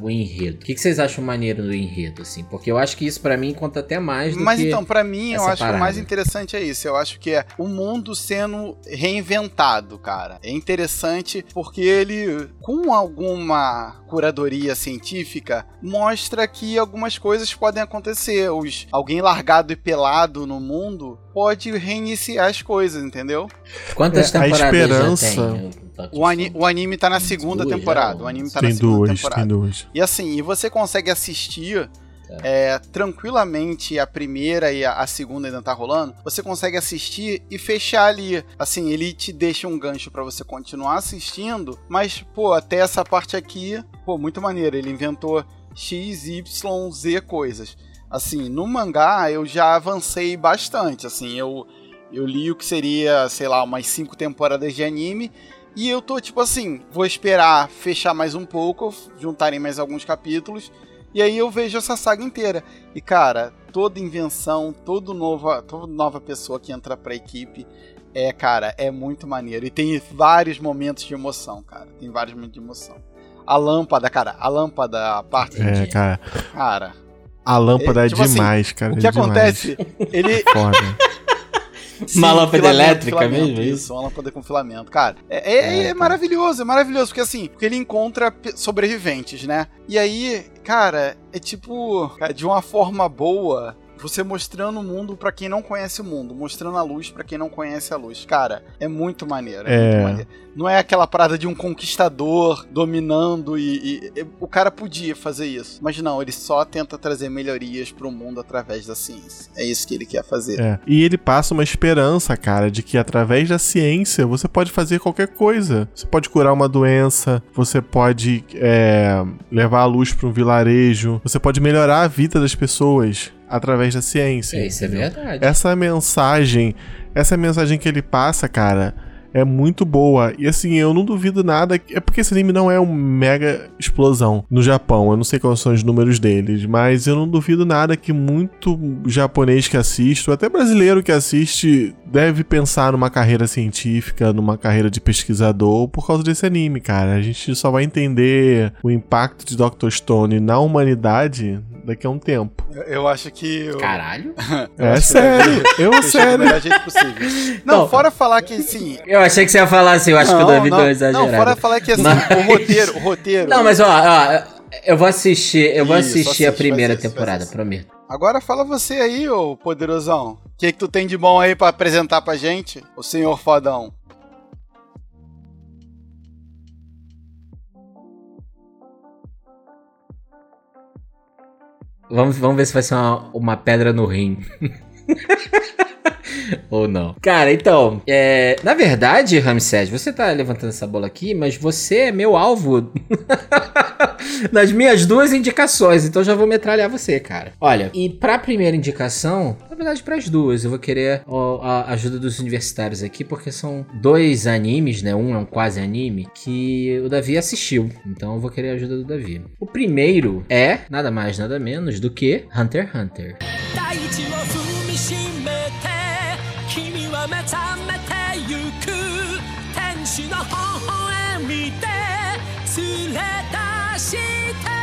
S2: o enredo, o que, que vocês acham maneiro do enredo, assim? Porque eu acho que isso pra mim conta até mais do
S4: Mas
S2: que.
S4: então, pra mim, eu acho que o mais
S2: parada.
S4: interessante é isso. Eu acho que é o mundo sendo reinventado, cara. É interessante porque ele, com alguma curadoria científica, mostra que algumas coisas podem acontecer. Os, alguém largado e pelado no mundo pode reiniciar as coisas, entendeu?
S2: Quantas
S3: É, a
S2: temporadas
S3: esperança-
S2: já tem? o
S4: ani- o anime tá na segunda
S2: Duas,
S4: temporada.
S2: já,
S4: O anime tá
S3: Tem
S4: na segunda
S3: duas,
S4: temporada.
S3: tem duas.
S4: E assim, e você consegue assistir é, tranquilamente a primeira e a, a segunda ainda tá rolando. Você consegue assistir e fechar ali. Assim, ele te deixa um gancho pra você continuar assistindo. Mas, pô, até essa parte aqui, pô, muito maneiro. Ele inventou X, Y, Z coisas. Assim, no mangá eu já avancei bastante. Assim, eu, eu li o que seria, sei lá, umas cinco temporadas de anime. E eu tô tipo assim, vou esperar fechar mais um pouco, juntarem mais alguns capítulos, e aí eu vejo essa saga inteira. E cara, toda invenção, todo nova, toda nova pessoa que entra pra equipe é, cara, é muito maneiro. E tem vários momentos de emoção, cara. Tem vários momentos de emoção. A lâmpada, cara, a lâmpada, a parte
S3: É,
S4: de.
S3: cara.
S4: Cara,
S3: A lâmpada
S4: É,
S3: é,
S4: tipo assim,
S3: demais, cara.
S4: o que
S3: é demais.
S4: acontece? Ele,
S3: Foda.
S2: Uma lâmpada elétrica mesmo, é isso?
S4: Uma lâmpada com filamento. Cara, é, é- é maravilhoso, é maravilhoso, porque assim, porque ele encontra sobreviventes, né? E aí, cara, é tipo, de uma forma boa, você mostrando o mundo pra quem não conhece o mundo, mostrando a luz pra quem não conhece a luz. Cara, é muito maneiro, é,
S3: É.
S4: muito maneiro. Não é aquela parada de um conquistador dominando e, e- e- o cara podia fazer isso, mas não, ele só tenta trazer melhorias pro mundo através da ciência. É isso que ele quer fazer.
S3: É. E ele passa uma esperança, cara, de que através da ciência você pode fazer qualquer coisa. Você pode curar uma doença, você pode é, levar a luz para um vilarejo, você pode melhorar a vida das pessoas através da ciência.
S2: É, isso é verdade.
S3: Essa mensagem, essa mensagem que ele passa, cara, é muito boa. E assim, eu não duvido nada. É porque esse anime não é um mega explosão no Japão. Eu não sei quais são os números deles, mas eu não duvido nada que muito japonês que assiste, ou até brasileiro que assiste, deve pensar numa carreira científica, numa carreira de pesquisador por causa desse anime, cara. A gente só vai entender o impacto de Dr. Stone na humanidade daqui a um tempo.
S4: Eu, eu acho que. eu-
S2: Caralho.
S4: eu
S3: É
S4: que
S3: sério, eu
S4: Fechou do
S3: sério.
S4: melhor jeito possível. Não,
S2: Não.
S4: fora falar que assim.
S2: Eu achei que você ia falar assim, eu acho que o Davi deu uma
S4: não, não, fora falar que assim,
S2: Mas-
S4: o roteiro, o roteiro.
S2: Não, mas ó, ó, eu vou assistir, eu vou
S4: Isso,
S2: assistir a
S4: assiste,
S2: primeira
S4: faz isso,
S2: temporada, prometo.
S4: Agora fala você aí, ô poderosão. O que, que tu tem de bom aí pra apresentar pra gente, o senhor fodão?
S2: Vamos, vamos ver se vai ser uma, uma pedra no rim. Ou não. Cara, então, é, na verdade, Ramsés, você tá levantando essa bola aqui, mas você é meu alvo nas minhas duas indicações, então já vou metralhar você, cara. Olha, e pra primeira indicação, na verdade, pras duas, eu vou querer a ajuda dos universitários aqui, porque são dois animes, né? Um é um quase anime, que o Davi assistiu, então eu vou querer a ajuda do Davi. O primeiro é, nada mais, nada menos do que Hunter x Hunter.
S7: 大地を踏みしめて君は目覚めてゆく天使の微笑みで連れ出して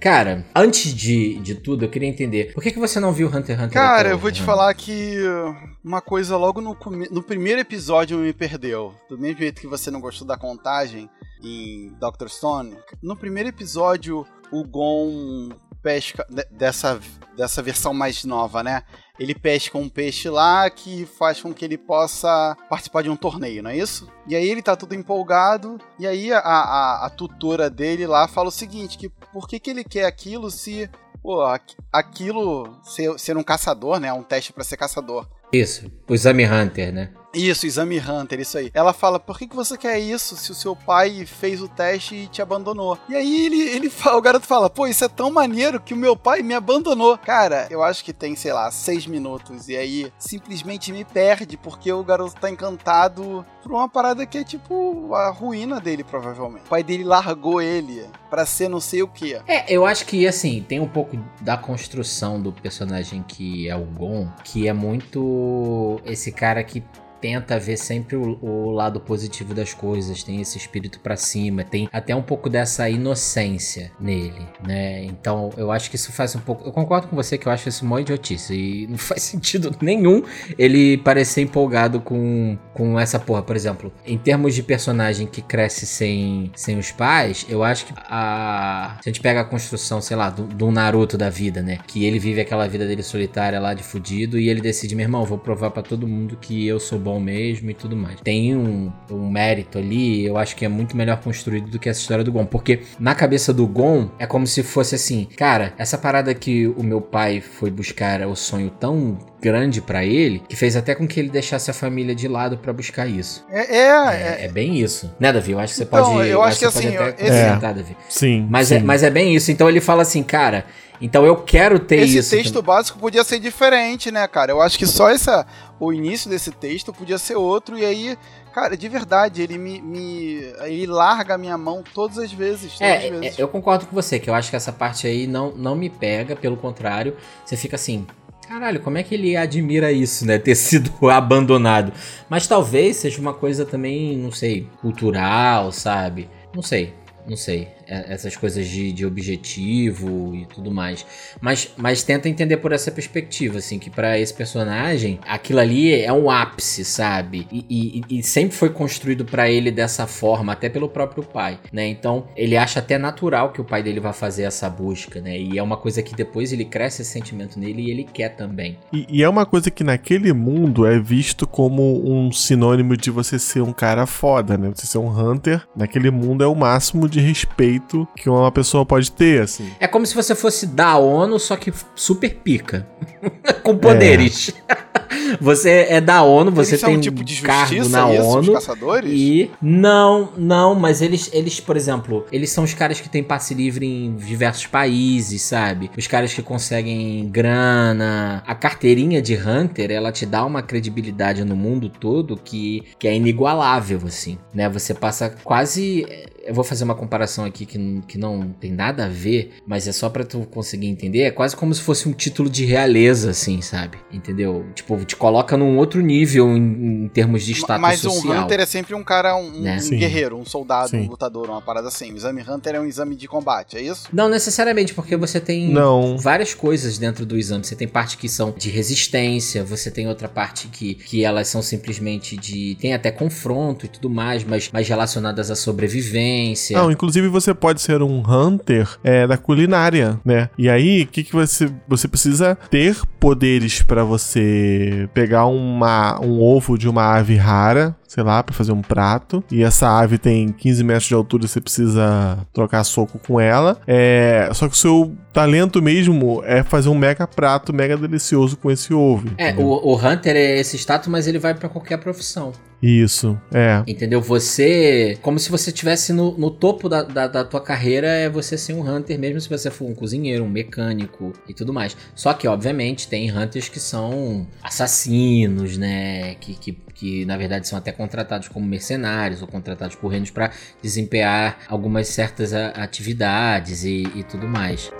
S2: Cara, antes de, de tudo, eu queria entender, por que, que você não viu Hunter x Hunter?
S4: Cara,
S2: até
S4: eu vou
S2: hoje,
S4: te
S2: Hannah?
S4: falar que uh, uma coisa logo no, come- no primeiro episódio me perdeu. Do mesmo jeito que você não gostou da contagem em Dr. Stone, no primeiro episódio o Gon pesca de- dessa, dessa versão mais nova, né? Ele pesca um peixe lá que faz com que ele possa participar de um torneio, não é isso? E aí ele tá todo empolgado, e aí a, a, a tutora dele lá fala o seguinte, que por que, que ele quer aquilo se Pô, aqu- aquilo ser, ser um caçador, né? Um teste pra ser caçador.
S2: Isso, o Exame Hunter, né?
S4: Isso, exame Hunter, isso aí. Ela fala, por que, que você quer isso se o seu pai fez o teste e te abandonou? E aí ele, ele fala, o garoto fala, pô, isso é tão maneiro que o meu pai me abandonou. Cara, eu acho que tem, sei lá, seis minutos. E aí simplesmente me perde, porque o garoto tá encantado por uma parada que é tipo a ruína dele, provavelmente. O pai dele largou ele pra ser não sei o que.
S2: É, eu acho que, assim, tem um pouco da construção do personagem que é o Gon, que é muito esse cara que tenta ver sempre o, o lado positivo das coisas, tem esse espírito pra cima, tem até um pouco dessa inocência nele, né? Então, eu acho que isso faz um pouco... Eu concordo com você que eu acho isso mó idiotice e não faz sentido nenhum ele parecer empolgado com, com essa porra. Por exemplo, em termos de personagem que cresce sem, sem os pais, eu acho que a... Se a gente pega a construção, sei lá, do, do Naruto da vida, né? Que ele vive aquela vida dele solitária lá de fudido e ele decide, meu irmão, vou provar pra todo mundo que eu sou bom mesmo e tudo mais. Tem um, um mérito ali, eu acho que é muito melhor construído do que essa história do Gon. Porque na cabeça do Gon é como se fosse assim, cara, essa parada que o meu pai foi buscar é o sonho tão grande pra ele que fez até com que ele deixasse a família de lado pra buscar isso.
S4: É, é,
S2: É,
S4: é,
S2: é bem isso. Né, Davi? Eu acho que você
S4: Então,
S2: pode.
S4: eu acho que assim,
S2: até
S4: esse-
S2: Davi.
S3: Sim.
S2: Mas,
S3: sim.
S2: É, mas é bem isso. Então ele fala assim, cara, então eu quero ter
S4: Esse
S2: isso.
S4: texto básico podia ser diferente, né, cara? Eu acho que só essa, o início desse texto podia ser outro, e aí, cara, de verdade, ele me. me ele larga a minha mão todas as vezes. Todas as
S2: É,
S4: vezes.
S2: é, eu concordo com você, que eu acho que essa parte aí não, não me pega, pelo contrário, você fica assim, caralho, como é que ele admira isso, né? Ter sido abandonado. Mas talvez seja uma coisa também, não sei, cultural, sabe? Não sei, não sei. É- essas coisas de, de objetivo e tudo mais. Mas, mas tenta entender por essa perspectiva, assim, que pra esse personagem, aquilo ali é um ápice, sabe? E, e- e sempre foi construído pra ele dessa forma, até pelo próprio pai, né? Então, ele acha até natural que o pai dele vá fazer essa busca, né? E é uma coisa que depois ele cresce esse sentimento nele e ele quer também.
S3: E, e é uma coisa que naquele mundo é visto como um sinônimo de você ser um cara foda, né? Você ser um hunter, naquele mundo é o máximo de respeito que uma pessoa pode ter, assim.
S2: É como se você fosse da ONU, só que super pica. Com poderes. você é da ONU, você
S4: Eles
S2: tem
S4: um tipo de
S2: cargo na
S4: isso, os
S2: ONU.
S4: caçadores?
S2: E não, não, mas eles, eles, por exemplo, eles são os caras que têm passe livre em diversos países, sabe? Os caras que conseguem grana. A carteirinha de Hunter, ela te dá uma credibilidade no mundo todo que, que é inigualável, assim, né? Você passa quase. Eu vou fazer uma comparação aqui que, que não tem nada a ver, mas é só pra tu conseguir entender. É quase como se fosse um título de realeza, assim, sabe? Entendeu? Tipo, te coloca num outro nível em, em termos de status
S4: Mas
S2: social.
S4: um Hunter é sempre um cara, um,
S2: Né?
S4: um guerreiro, um soldado,
S3: Sim.
S4: um lutador, uma parada assim. O exame Hunter é um exame de combate, é isso?
S2: Não necessariamente, porque você tem
S3: Não.
S2: várias coisas dentro do exame. Você tem parte que são de resistência, você tem outra parte que, que elas são simplesmente de. tem até confronto e tudo mais, mas mais relacionadas à sobrevivência.
S3: Não, inclusive você pode ser um hunter é, da culinária, né? E aí, o que, que você. Você precisa ter poderes pra você pegar uma, um ovo de uma ave rara, sei lá, pra fazer um prato. E essa ave tem 15 metros de altura, você precisa trocar soco com ela. É, só que o seu talento mesmo é fazer um mega prato mega delicioso com esse ovo.
S2: É, o, o Hunter é esse status, mas ele vai pra qualquer profissão.
S3: Isso, é.
S2: Entendeu? Você. Como se você estivesse no, no topo da, da, da tua carreira, é você ser um Hunter, mesmo se você for um cozinheiro, um mecânico e tudo mais. Só que, obviamente, tem Hunters que são assassinos, né? Que, que, que na verdade são até contratados como mercenários ou contratados por reinos para desempenhar algumas certas atividades e, e tudo mais.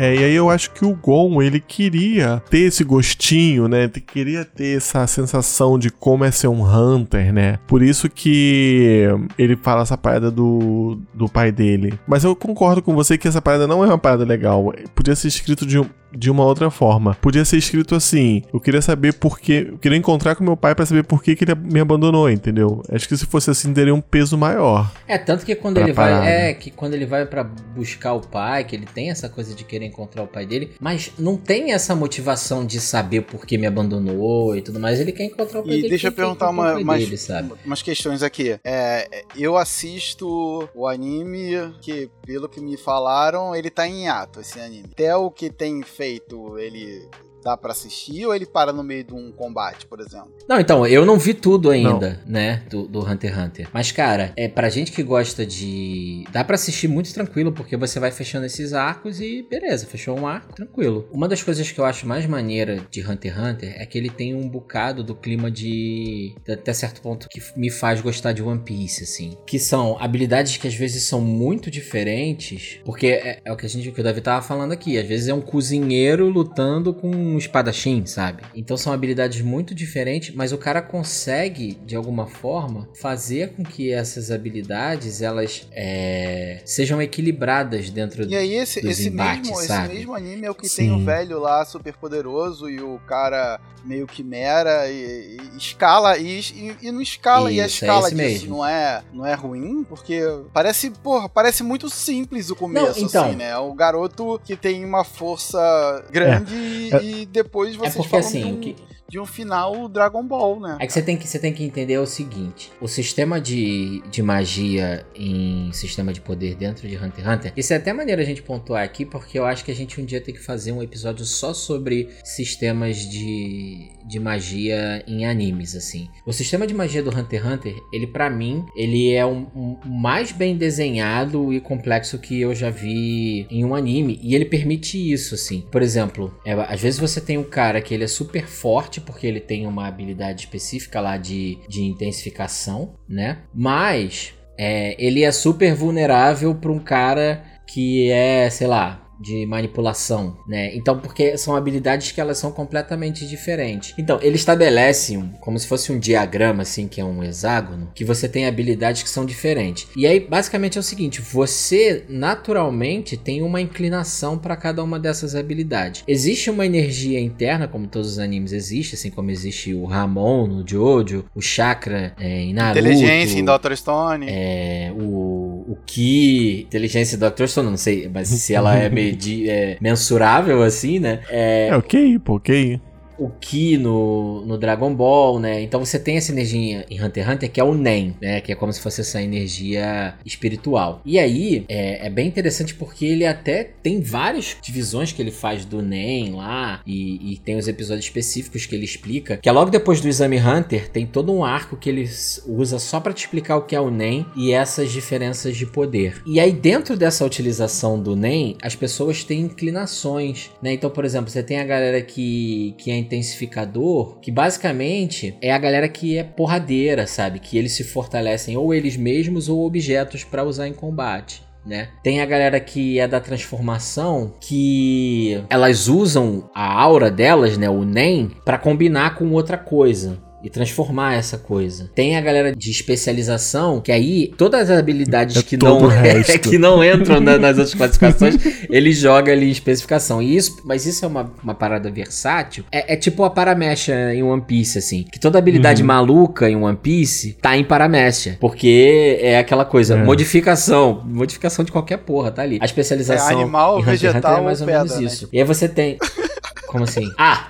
S3: É, e aí eu acho que o Gon, ele queria ter esse gostinho, né? Ele Queria ter essa sensação de como é ser um Hunter, né? Por isso que ele fala essa parada do, do pai dele. Mas eu concordo com você que essa parada não é uma parada legal. Podia ser escrito de, um- de uma outra forma. Podia ser escrito assim: eu queria saber por que. Eu queria encontrar com meu pai pra saber por que, que ele me abandonou, entendeu? Acho que se fosse assim, teria um peso maior.
S2: É, tanto que quando ele
S3: parada.
S2: vai. É, que quando ele vai pra buscar o pai, que ele tem essa coisa de querer encontrar o pai dele, mas não tem essa motivação de saber por que me abandonou e tudo mais. Ele quer encontrar o pai
S4: E
S2: dele.
S4: deixa eu perguntar uma, umas,
S2: dele, sabe?
S4: umas questões aqui. É, eu assisto o anime que, pelo que me falaram, ele tá em hiato, esse anime. Até o que tem feito, ele dá pra assistir ou ele para no meio de um combate, por exemplo?
S2: Não, então, eu não vi tudo ainda, né, do, do Hunter x Hunter. Mas, cara, é pra gente que gosta de. Dá pra assistir muito tranquilo, porque você vai fechando esses arcos e beleza, fechou um arco, tranquilo. Uma das coisas que eu acho mais maneira de Hunter x Hunter é que ele tem um bocado do clima de. até certo ponto que me faz gostar de One Piece, assim. Que são habilidades que às vezes são muito diferentes, porque é, é o que a gente, que o Davi tava falando aqui. Às vezes é um cozinheiro lutando com um espadachim, sabe? Então são habilidades muito diferentes, mas o cara consegue, de alguma forma, fazer com que essas habilidades elas é, sejam equilibradas dentro
S4: E aí esse,
S2: dos
S4: esse,
S2: embates,
S4: mesmo, esse
S2: sabe?
S4: mesmo anime é o que
S3: Sim.
S4: tem o velho lá super poderoso e o cara meio quimera e, e escala e, e, e não escala e a
S2: Isso, é
S4: escala
S2: esse
S4: disso
S2: mesmo.
S4: não é não é ruim porque parece porra parece muito simples o começo
S2: Não, então.
S4: assim né o garoto que tem uma força grande e-
S3: É.
S4: e depois vocês
S2: porque, assim,
S4: um,
S2: que-
S4: de um final Dragon Ball né
S2: É que você tem que, você tem que entender o seguinte: o sistema de, de magia em sistema de poder dentro de Hunter x Hunter. Isso é até maneiro a gente pontuar aqui, porque eu acho que a gente um dia tem que fazer um episódio só sobre sistemas de, de magia em animes, assim. O sistema de magia do Hunter x Hunter, ele para mim, ele é um, um- o mais bem desenhado e complexo que eu já vi em um anime. E ele permite isso, assim. Por exemplo, é, às vezes você tem um cara que ele é super forte porque ele tem uma habilidade específica lá de, de intensificação, né? Mas é, ele é super vulnerável para um cara que é, sei lá, de manipulação, né? Então, porque são habilidades que elas são completamente diferentes. Então, ele estabelece um, como se fosse um diagrama, assim, que é um hexágono, que você tem habilidades que são diferentes. E aí, basicamente é o seguinte: você naturalmente tem uma inclinação para cada uma dessas habilidades. Existe uma energia interna, como todos os animes existem, assim como existe o Ramon no Jojo, o Chakra é, em Naruto.
S4: Inteligência em Dr. Stone.
S2: É, o, o Ki, inteligência do Dr. Stone, não sei, mas se ela é, medi é mensurável assim, né? É,
S3: É ok, pô, ok.
S2: O Ki no, no Dragon Ball, né? Então você tem essa energia em Hunter x Hunter que é o Nen, né? Que é como se fosse essa energia espiritual. E aí é, é bem interessante porque ele até tem várias divisões que ele faz do Nen lá e, e tem os episódios específicos que ele explica. Que é logo depois do Exame Hunter tem todo um arco que ele usa só pra te explicar o que é o Nen e essas diferenças de poder. E aí dentro dessa utilização do Nen, as pessoas têm inclinações, né? Então, por exemplo, você tem a galera que, que é intensificador, que basicamente é a galera que é porradeira, sabe? Que eles se fortalecem ou eles mesmos ou objetos pra usar em combate. Né? Tem a galera que é da transformação que elas usam a aura delas, né, o NEM, pra combinar com outra coisa e transformar essa coisa. Tem a galera de especialização que aí todas as habilidades
S3: É
S2: que não
S3: resto.
S2: que não entram na- nas outras classificações, ele joga ali em especificação. E isso, mas isso é uma, uma parada versátil. É, é tipo a paramecha em One Piece, assim. Que toda habilidade
S3: Uhum.
S2: maluca em One Piece tá em paramecha. Porque é aquela coisa,
S3: É.
S2: modificação. Modificação de qualquer porra, tá ali. A especialização
S4: É animal,
S2: Hunter Hunter
S4: vegetal
S2: é mais
S4: ou
S2: ou menos
S4: pedra, né?
S2: isso. E aí você tem... Como assim? Ah!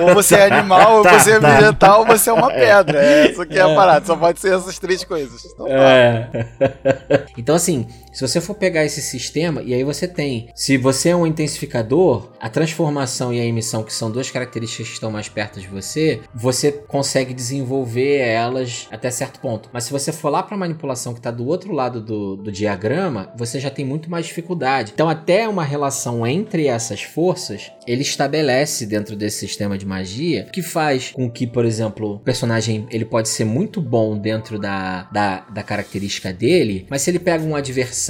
S4: Ou você é animal, ou
S2: Tá,
S4: você é
S2: tá.
S4: vegetal, ou você é uma pedra. É, essa aqui é a parada. Só pode ser essas três coisas. Então, tá.
S2: É. então, assim, se você for pegar esse sistema, e aí você tem. Se você é um intensificador, a transformação e a emissão, que são duas características que estão mais perto de você, você consegue desenvolver elas até certo ponto. Mas se você for lá para manipulação que está do outro lado do, do diagrama, você já tem muito mais dificuldade. Então, até uma relação entre essas forças, ele estabelece dentro desse sistema de magia que faz com que, por exemplo, o personagem ele pode ser muito bom dentro da, da, da característica dele, mas se ele pega um adversário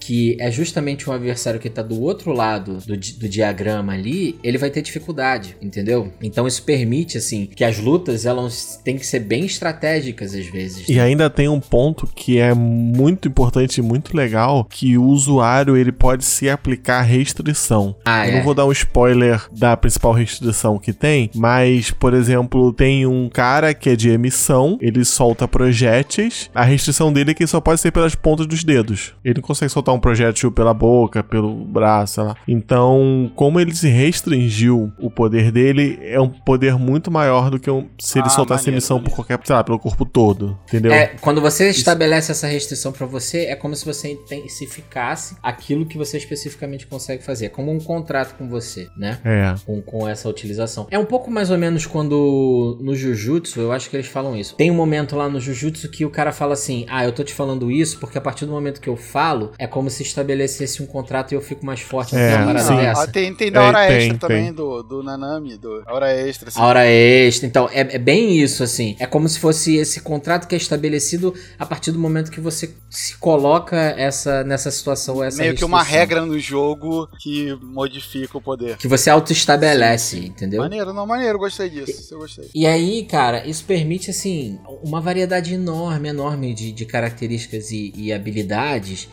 S2: que é justamente um adversário que está do outro lado do, do diagrama ali, ele vai ter dificuldade, entendeu? Então isso permite, assim, que as lutas elas têm que ser bem estratégicas às vezes.
S3: E
S2: né?
S3: ainda tem um ponto que é muito importante e muito legal, que o usuário ele pode se aplicar restrição.
S2: Ah,
S3: Eu
S2: é.
S3: não vou dar um spoiler da principal restrição que tem, mas, por exemplo, tem um cara que é de emissão, ele solta projéteis, a restrição dele é que só pode ser pelas pontas dos dedos. Ele não consegue soltar um projétil pela boca, pelo braço, sei lá. Então, como ele se restringiu o poder dele, é um poder muito maior do que um, se ele
S4: Ah,
S3: soltasse
S4: maneiro,
S3: emissão por qualquer, sei lá, pelo corpo todo, entendeu?
S2: É, quando você estabelece essa restrição pra você, é como se você intensificasse aquilo que você especificamente consegue fazer. É como um contrato com você, né?
S3: É.
S2: Com, com essa utilização. É um pouco mais ou menos quando no Jujutsu, eu acho que eles falam isso. Tem um momento lá no Jujutsu que o cara fala assim: Ah, eu tô te falando isso porque a partir do momento que eu falo, é como se estabelecesse um contrato e eu fico mais forte.
S3: É,
S2: tem uma parada
S3: sim.
S2: dessa?
S4: Ah, tem, tem da
S3: É,
S4: hora
S3: tem,
S4: extra também
S3: tem.
S4: do, do Nanami, do a hora extra. assim.
S2: A hora extra. Então, é, é bem isso, assim. É como se fosse esse contrato que é estabelecido a partir do momento que você se coloca essa, nessa situação, essa
S4: Meio que uma
S2: restrição.
S4: regra no jogo que modifica o poder.
S2: Que você auto-estabelece, entendeu?
S4: Maneiro, não, maneiro, gostei disso. Isso eu gostei.
S2: E aí, cara, isso permite, assim, uma variedade enorme, enorme de, de características e, e habilidades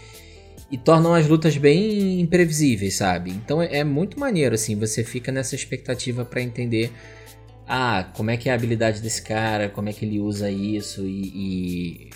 S2: e tornam as lutas bem imprevisíveis, sabe? Então é, é muito maneiro, assim, você fica nessa expectativa pra entender. Ah, como é que é a habilidade desse cara, como é que ele usa isso e. e,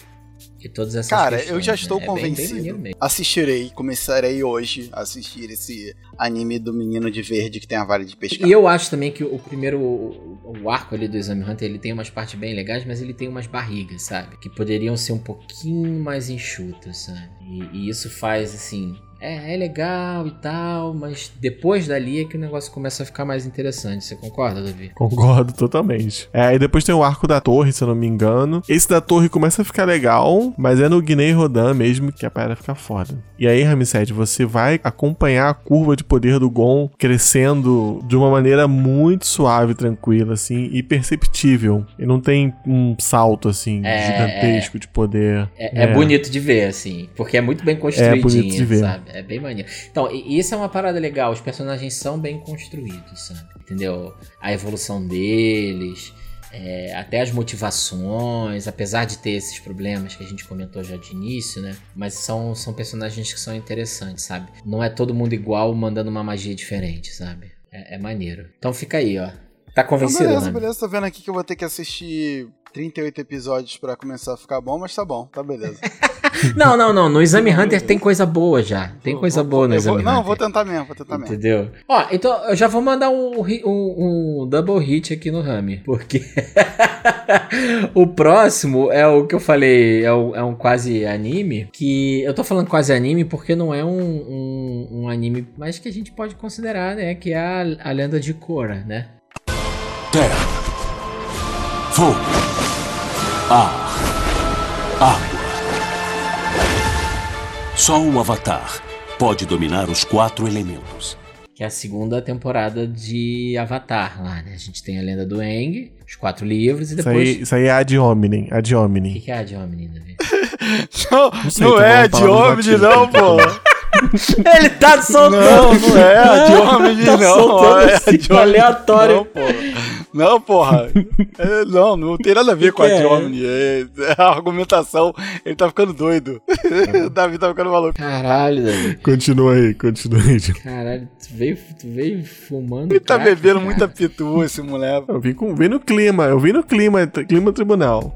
S2: e todas essas
S4: Cara,
S2: questões,
S4: eu já
S2: né?
S4: estou
S2: É bem- bem
S4: convencido. Assistirei, começarei hoje a assistir esse anime do menino de verde que tem a vara de pescar.
S2: E eu acho também que o primeiro, o, o arco ali do Exame Hunter, ele tem umas partes bem legais, mas ele tem umas barrigas, sabe? Que poderiam ser um pouquinho mais enxutas, sabe? E, e isso faz, assim, é, é legal e tal, mas depois dali é que o negócio começa a ficar mais interessante. Você concorda, Davi?
S3: Concordo totalmente. É, e depois tem o arco da torre, se eu não me engano. Esse da torre começa a ficar legal, mas é no Guinei Rodan mesmo que a parada fica foda. E aí, Ramsed, você vai acompanhar a curva de poder do Gon crescendo de uma maneira muito suave, tranquila, assim, e perceptível. E não tem um salto, assim,
S2: É,
S3: gigantesco de poder.
S2: É, é bonito de ver, assim, porque é muito bem construidinho,
S3: bonito de ver.
S2: sabe? Sabe? É bem maneiro. Então, e- isso é uma parada legal. Os personagens são bem construídos, sabe? Entendeu? A evolução deles, é, até as motivações, apesar de ter esses problemas que a gente comentou já de início, né? Mas são, são personagens que são interessantes, sabe? Não é todo mundo igual mandando uma magia diferente, sabe? É, é maneiro. Então fica aí, ó. Tá
S4: Então,
S2: convencido,
S4: beleza,
S2: Nami?
S4: beleza. Tô vendo aqui que eu vou ter que assistir 38 episódios pra começar a ficar bom, mas tá bom, tá beleza.
S2: Não, não, não. No Exame Hunter tem coisa boa já. Tem
S4: Vou-
S2: coisa
S4: vou-
S2: boa no Exame
S4: vou, Não,
S2: Hunter.
S4: vou tentar mesmo, vou tentar mesmo.
S2: Entendeu? Ó, então eu já vou mandar um, um, um double hit aqui no Rami, porque o próximo é o que eu falei, é, o- é um quase anime, que eu tô falando quase anime porque não é um, um, um anime, mas que a gente pode considerar, né, que é a, a lenda de Korra, né?
S8: Terra, fogo, ar, água. Só um avatar pode dominar os quatro elementos.
S2: Que é a segunda temporada de Avatar lá, né? A gente tem a lenda do Aang, os quatro livros, e
S3: Isso
S2: depois...
S3: aí, isso aí é ad hominem, ad
S2: O
S3: hominem.
S2: que, que é a de homem, Davi?
S4: Não,
S3: Não sei,
S4: não é
S3: palavras
S4: homem,
S3: batidas,
S4: não, pô.
S2: Ele tá soltando!
S4: Não, não é de homem,
S2: tá
S4: não.
S2: soltando
S4: É de homem.
S2: aleatório.
S4: Não, porra. Não, porra. É, não, não tem nada a ver
S2: Que
S4: com a
S2: que
S4: de
S2: é?
S4: homem. É, é a argumentação. Ele tá ficando doido. o Davi tá ficando maluco.
S2: Caralho, Davi.
S3: Continua aí, continua aí.
S2: Caralho, tu veio, tu veio fumando.
S4: Ele tá
S2: crack,
S4: bebendo
S2: cara.
S4: muita pitu, esse moleque.
S3: Eu vim, com, vim no clima, eu vim no clima, clima tribunal.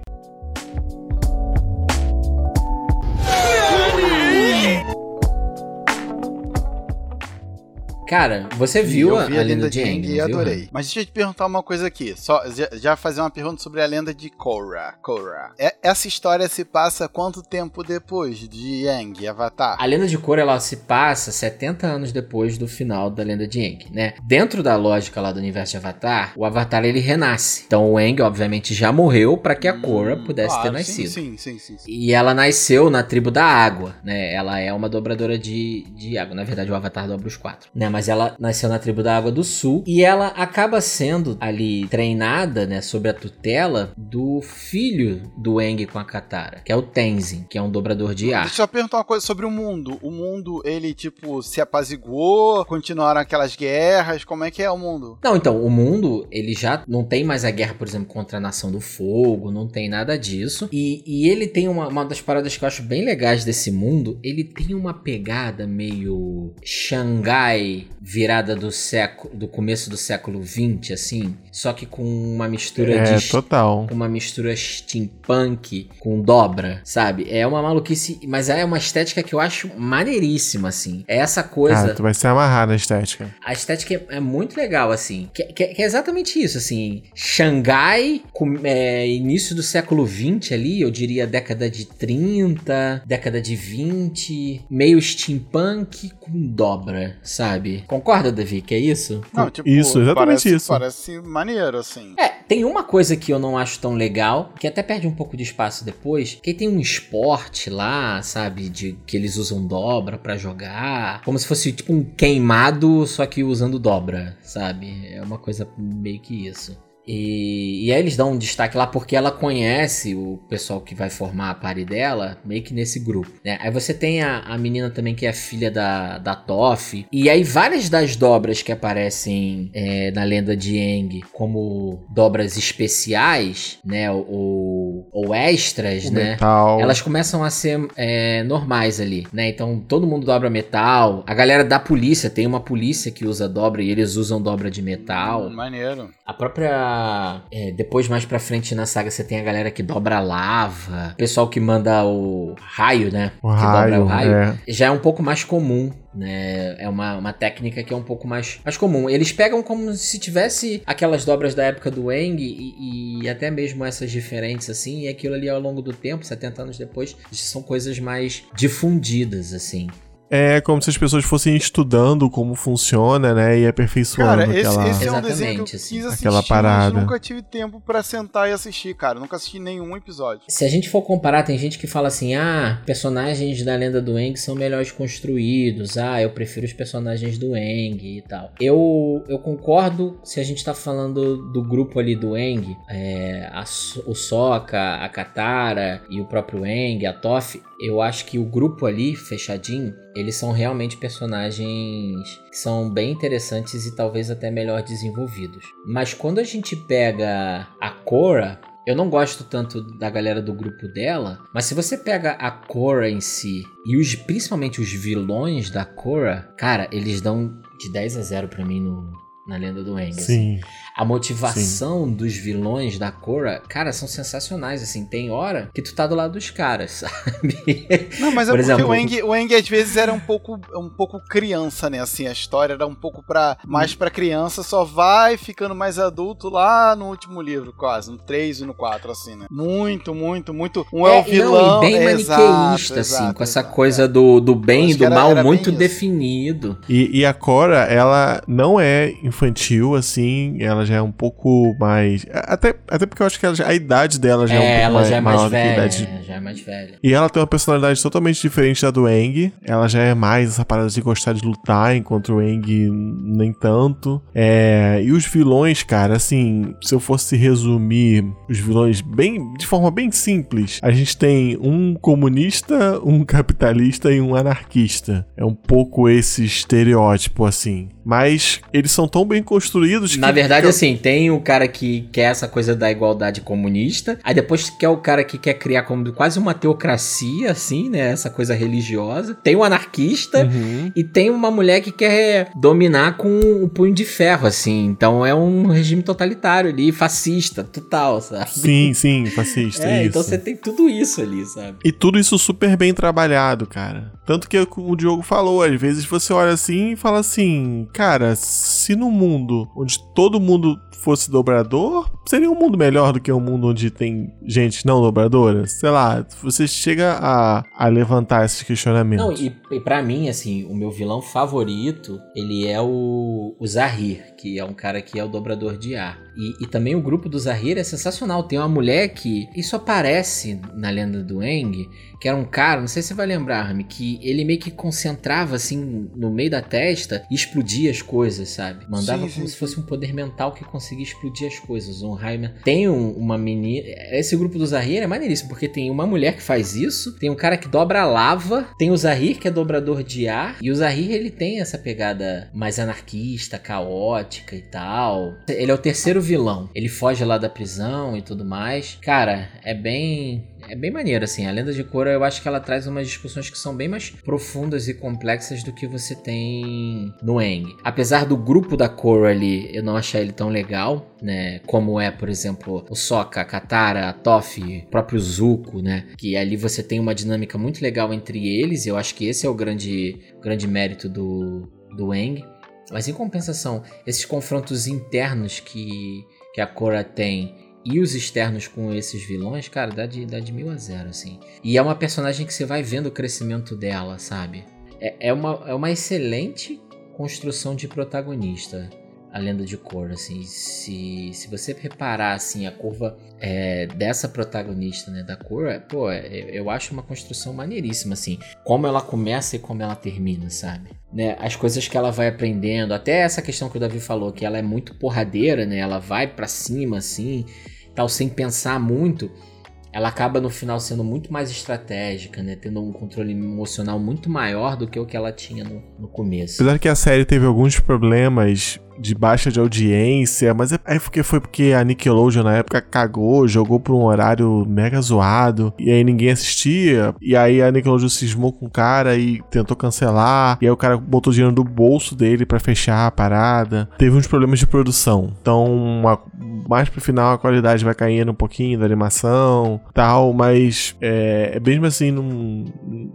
S2: Cara, você viu
S4: eu
S2: a,
S4: vi
S2: a lenda de Aang,
S4: e
S2: viu,
S4: adorei. Mas deixa eu te perguntar uma coisa aqui. Só, já, já fazer uma pergunta sobre a lenda de Korra. Korra. É- essa história se passa quanto tempo depois de Yang, Avatar?
S2: A lenda de Korra, ela se passa 70 anos depois do final da lenda de Aang, né? Dentro da lógica lá do universo de Avatar, o Avatar ele renasce. Então o Aang, obviamente, já morreu para que a Korra pudesse ter nascido.
S4: Sim, sim, sim. sim, sim.
S2: E ela nasceu na tribo da água, né? Ela é uma dobradora de, de água. Na verdade, o Avatar dobra os quatro, né? Mas ela nasceu na tribo da água do sul e ela acaba sendo ali treinada, né? Sob a tutela do filho do Aang com a Katara, que é o Tenzin, que é um dobrador de ar.
S4: Deixa eu só perguntar uma coisa sobre o mundo. O mundo, ele, tipo, se apaziguou? Continuaram aquelas guerras? Como é que é o mundo?
S2: Não, então, o mundo, ele já não tem mais a guerra, por exemplo, contra a Nação do Fogo, não tem nada disso. E, e ele tem uma, uma das paradas que eu acho bem legais desse mundo, ele tem uma pegada meio Xangai, virada do século, do começo do século 20, assim, só que com uma mistura
S3: É,
S2: de
S3: total.
S2: uma mistura steampunk com dobra, sabe? É uma maluquice, mas é uma estética que eu acho maneiríssima, assim. É essa coisa.
S3: Cara, tu vai se amarrar na estética.
S2: A estética é, é muito legal, assim. Que, que- que é exatamente isso, assim. Xangai, com- é, início do século 20 ali, eu diria década de 30, década de 20, meio steampunk com dobra, sabe? Concorda, Davi, que é isso?
S4: Não, tipo,
S3: Isso, exatamente
S4: parece,
S3: isso.
S4: Parece maneiro, assim.
S2: É, tem uma coisa que eu não acho tão legal, que até perde um pouco de espaço depois, que tem um esporte lá, sabe, de que eles usam dobra pra jogar, como se fosse tipo um queimado, só que usando dobra, sabe? É uma coisa meio que isso. E, e aí eles dão um destaque lá porque ela conhece o pessoal que vai formar a party dela, meio que nesse grupo, né? Aí você tem a, a menina também que é filha da, da Toff. E aí várias das dobras que aparecem é, na lenda de Aang como dobras especiais, né? Ou, ou extras,
S3: O
S2: né?
S3: metal.
S2: Elas começam a ser é, normais ali, né? Então todo mundo dobra metal. A galera da polícia tem uma polícia que usa dobra e eles usam dobra de metal.
S4: Maneiro.
S2: A própria. É, depois, mais pra frente na saga, você tem a galera que dobra lava. O pessoal que manda o raio, né?
S3: O
S2: que
S3: raio,
S2: dobra o raio.
S3: é.
S2: Já é um pouco mais comum. Né? É uma, uma técnica que é um pouco mais, mais comum. Eles pegam como se tivesse aquelas dobras da época do Wang e, e até mesmo essas diferentes assim, e aquilo ali ao longo do tempo, 70 anos depois, são coisas mais difundidas assim.
S3: É como se as pessoas fossem estudando como funciona, né? E aperfeiçoando
S4: Cara, esse,
S3: aquela.
S4: esse é um
S2: Exatamente,
S4: desenho que eu
S2: assim.
S4: quis assistir,
S3: Aquela parada.
S4: mas nunca tive tempo pra sentar e assistir, cara. Nunca assisti nenhum episódio.
S2: Se a gente for comparar, tem gente que fala assim: ah, personagens da lenda do Aang são melhores construídos. Ah, eu prefiro os personagens do Aang e tal. Eu, eu concordo se a gente tá falando do grupo ali do Aang, é, a o Sokka, a Katara e o próprio Aang, a Toph. Eu acho que o grupo ali, fechadinho, eles são realmente personagens que são bem interessantes e talvez até melhor desenvolvidos. Mas quando a gente pega a Cora, eu não gosto tanto da galera do grupo dela, mas se você pega a Cora em si e os, principalmente os vilões da Cora, cara, eles dão de 10 a 0 pra mim no, na Lenda do Aang. assim.
S3: Sim.
S2: A motivação dos vilões da Cora, cara, são sensacionais, assim. Tem hora que tu tá do lado dos caras, sabe?
S4: Não, mas é
S2: Por
S4: porque
S2: exemplo,
S4: o Eng, o Eng às vezes era um pouco, um pouco criança, né? Assim, a história era um pouco pra, mais pra criança, só vai ficando mais adulto lá no último livro, quase, no 3 e no 4, assim, né? Muito, muito, muito. Um é, o
S2: não,
S4: vilão.
S2: e bem
S4: é,
S2: maniqueísta,
S4: exato,
S2: assim,
S4: exato,
S2: com essa
S4: exato,
S2: coisa
S4: é.
S2: do, do bem e do
S4: era-
S2: mal
S4: era
S2: muito definido.
S3: E, e a Cora, ela não é infantil, assim, ela já é um pouco mais. Até, até porque eu acho que ela a idade dela já é, um
S2: É,
S3: pouco
S2: ela
S3: mais,
S2: já é mais velha.
S3: idade
S2: Já é mais velha.
S3: E ela tem uma personalidade totalmente diferente da do Eng. Ela já é mais essa parada de gostar de lutar, enquanto o Eng nem tanto. É, e os vilões, cara, assim, se eu fosse resumir os vilões bem, de forma bem simples, a gente tem um comunista, um capitalista e um anarquista. É um pouco esse estereótipo, assim. Mas eles são tão bem construídos que.
S2: Na verdade,
S3: fica-
S2: assim, tem o cara que quer essa coisa da igualdade comunista, aí depois quer o cara que quer criar como quase uma teocracia, assim, né? Essa coisa religiosa. Tem o anarquista
S3: Uhum.
S2: e tem uma mulher que quer dominar com o punho de ferro, assim. Então é um regime totalitário ali, fascista, total, sabe?
S3: Sim, sim, fascista.
S2: É,
S3: isso.
S2: então você tem tudo isso ali, sabe?
S3: E tudo isso super bem trabalhado, cara. Tanto que o Diogo falou, às vezes você olha assim e fala assim, cara, se mundo onde todo mundo fosse dobrador, seria um mundo melhor do que um mundo onde tem gente não dobradora? Sei lá, você chega a, a levantar esses questionamentos.
S2: Não, e, e para mim, assim, o meu vilão favorito, ele é o, o Zahir, que é um cara que é o dobrador de ar. E, e também o grupo do Zahir é sensacional. Tem uma mulher que. Isso aparece na lenda do Eng, que era um cara, não sei se você vai lembrar, Rami, que ele meio que concentrava assim no meio da testa e explodia as coisas, sabe? Mandava
S4: Sim,
S2: como
S4: sim,
S2: se fosse um poder mental que conseguia explodir as coisas. Um raio. men- Tem um- uma menina. Esse grupo do Zahir é maneiríssimo, porque tem uma mulher que faz isso, tem um cara que dobra a lava, tem o Zahir que é dobrador de ar, e o Zahir ele tem essa pegada mais anarquista, caótica e tal. Ele é o terceiro vilão. Ele foge lá da prisão e tudo mais. Cara, é bem. É bem maneiro, assim. A Lenda de Korra, eu acho que ela traz umas discussões que são bem mais profundas e complexas do que você tem no Eng. Apesar do grupo da Korra ali, eu não achar ele tão legal, né? Como é, por exemplo, o Sokka, a Katara, a Toph, o próprio Zuko, né? Que ali você tem uma dinâmica muito legal entre eles, eu acho que esse é o grande, grande mérito do, do Eng. Mas em compensação, esses confrontos internos que, que a Korra tem e os externos com esses vilões, cara, dá de, dá de mil a zero, assim. E é uma personagem que você vai vendo o crescimento dela, sabe? É, é, uma, é uma excelente construção de protagonista, a lenda de Korra, assim. Se, se você reparar, assim, a curva é, dessa protagonista, né, da Korra, pô, é- eu acho uma construção maneiríssima, assim. Como ela começa e como ela termina, sabe? Né, as coisas que ela vai aprendendo, até essa questão que o Davi falou, que ela é muito porradeira, né? Ela vai pra cima, assim, tal, sem pensar muito ela acaba no final sendo muito mais estratégica, né? Tendo um controle emocional muito maior do que o que ela tinha no, no começo.
S3: Apesar que a série teve alguns problemas de baixa de audiência, mas é é porque foi porque a Nickelodeon na época cagou, jogou por um horário mega zoado, e aí ninguém assistia, e aí a Nickelodeon cismou com o cara e tentou cancelar, e aí o cara botou dinheiro do bolso dele pra fechar a parada. Teve uns problemas de produção, então mais pro final a qualidade vai caindo um pouquinho da animação, tal, mas é, é mesmo assim,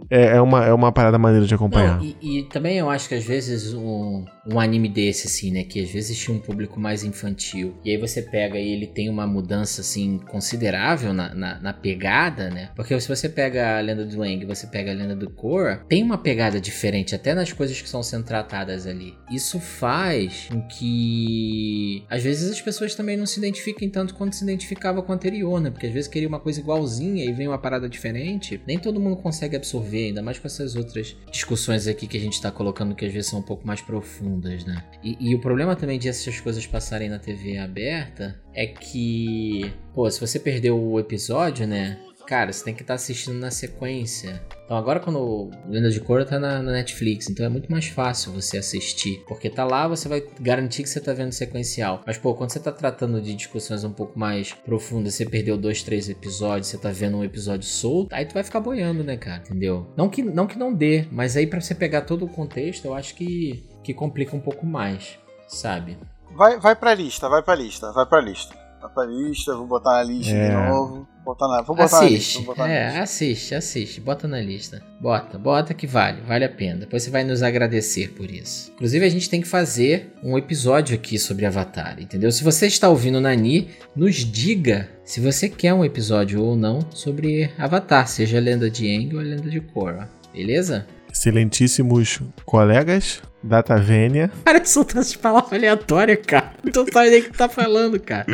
S3: é, é uma, é uma parada maneira de acompanhar.
S2: Não, e, e também eu acho que às vezes um, um anime desse, assim, né? Que às vezes tinha um público mais infantil. E aí você pega e ele tem uma mudança, assim, considerável na, na, na pegada, né? Porque se você pega a lenda do Aang e você pega a lenda do Korra, tem uma pegada diferente, até nas coisas que estão sendo tratadas ali. Isso faz com que às vezes as pessoas também não se identifiquem tanto quanto se identificava com o anterior, né? Porque às vezes queria uma coisa igualzinha e vem uma parada diferente. Nem todo mundo consegue absorver, ainda mais com essas outras discussões aqui que a gente tá colocando que às vezes são um pouco mais profundas, né? E, e o problema também de essas coisas passarem na TV aberta é que, pô, se você perdeu o episódio, né? cara, você tem que estar assistindo na sequência. Então agora quando Lenda de Korra tá na, na Netflix, então é muito mais fácil você assistir. Porque tá lá, você vai garantir que você tá vendo sequencial. Mas, pô, quando você tá tratando de discussões um pouco mais profundas, você perdeu dois, três episódios, você tá vendo um episódio solto, aí tu vai ficar boiando, né, cara? Entendeu? Não que não, que não dê, mas aí pra você pegar todo o contexto, eu acho que, que complica um pouco mais, sabe?
S4: Vai, vai pra lista, vai pra lista, vai pra lista. Vai pra lista, vou botar na lista
S3: É.
S4: de novo. Botar na, vou botar na lista.
S2: assiste.
S4: Vou botar na
S2: É,
S4: lista.
S2: assiste, assiste. Bota na lista. Bota, bota que vale, vale a pena. Depois você vai nos agradecer por isso. Inclusive, a gente tem que fazer um episódio aqui sobre Avatar, entendeu? Se você está ouvindo o Nani, nos diga se você quer um episódio ou não sobre Avatar, seja a lenda de Aang ou a lenda de Korra. Beleza?
S3: Excelentíssimos colegas da Tavênia.
S2: Para de soltar essas palavras aleatórias, cara. Não sabe nem o que tá falando, cara.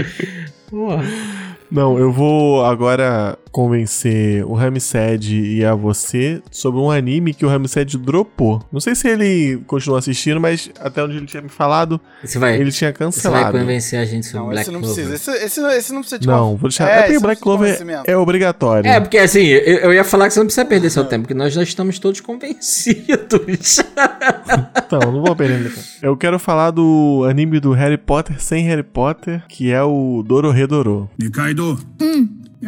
S2: Porra.
S3: Não, eu vou agora convencer o Ramsed e a você sobre um anime que o Ramsed dropou. Não sei se ele continua assistindo, mas até onde ele tinha me falado,
S2: vai,
S3: ele tinha
S2: você vai
S3: cancelado.
S2: convencer a gente sobre
S4: Não,
S2: Black
S4: esse não
S2: Clover.
S4: precisa. Esse, esse, esse não precisa de
S3: Não, vou deixar.
S4: É,
S3: É, porque Black Clover é obrigatório.
S2: É, porque assim, eu, eu ia falar que você não precisa perder seu tempo, porque nós já estamos todos convencidos.
S3: Então, não vou perder meu tempo. Eu quero falar do anime do Harry Potter sem Harry Potter, que é o Dororedoro.
S9: Nikaido,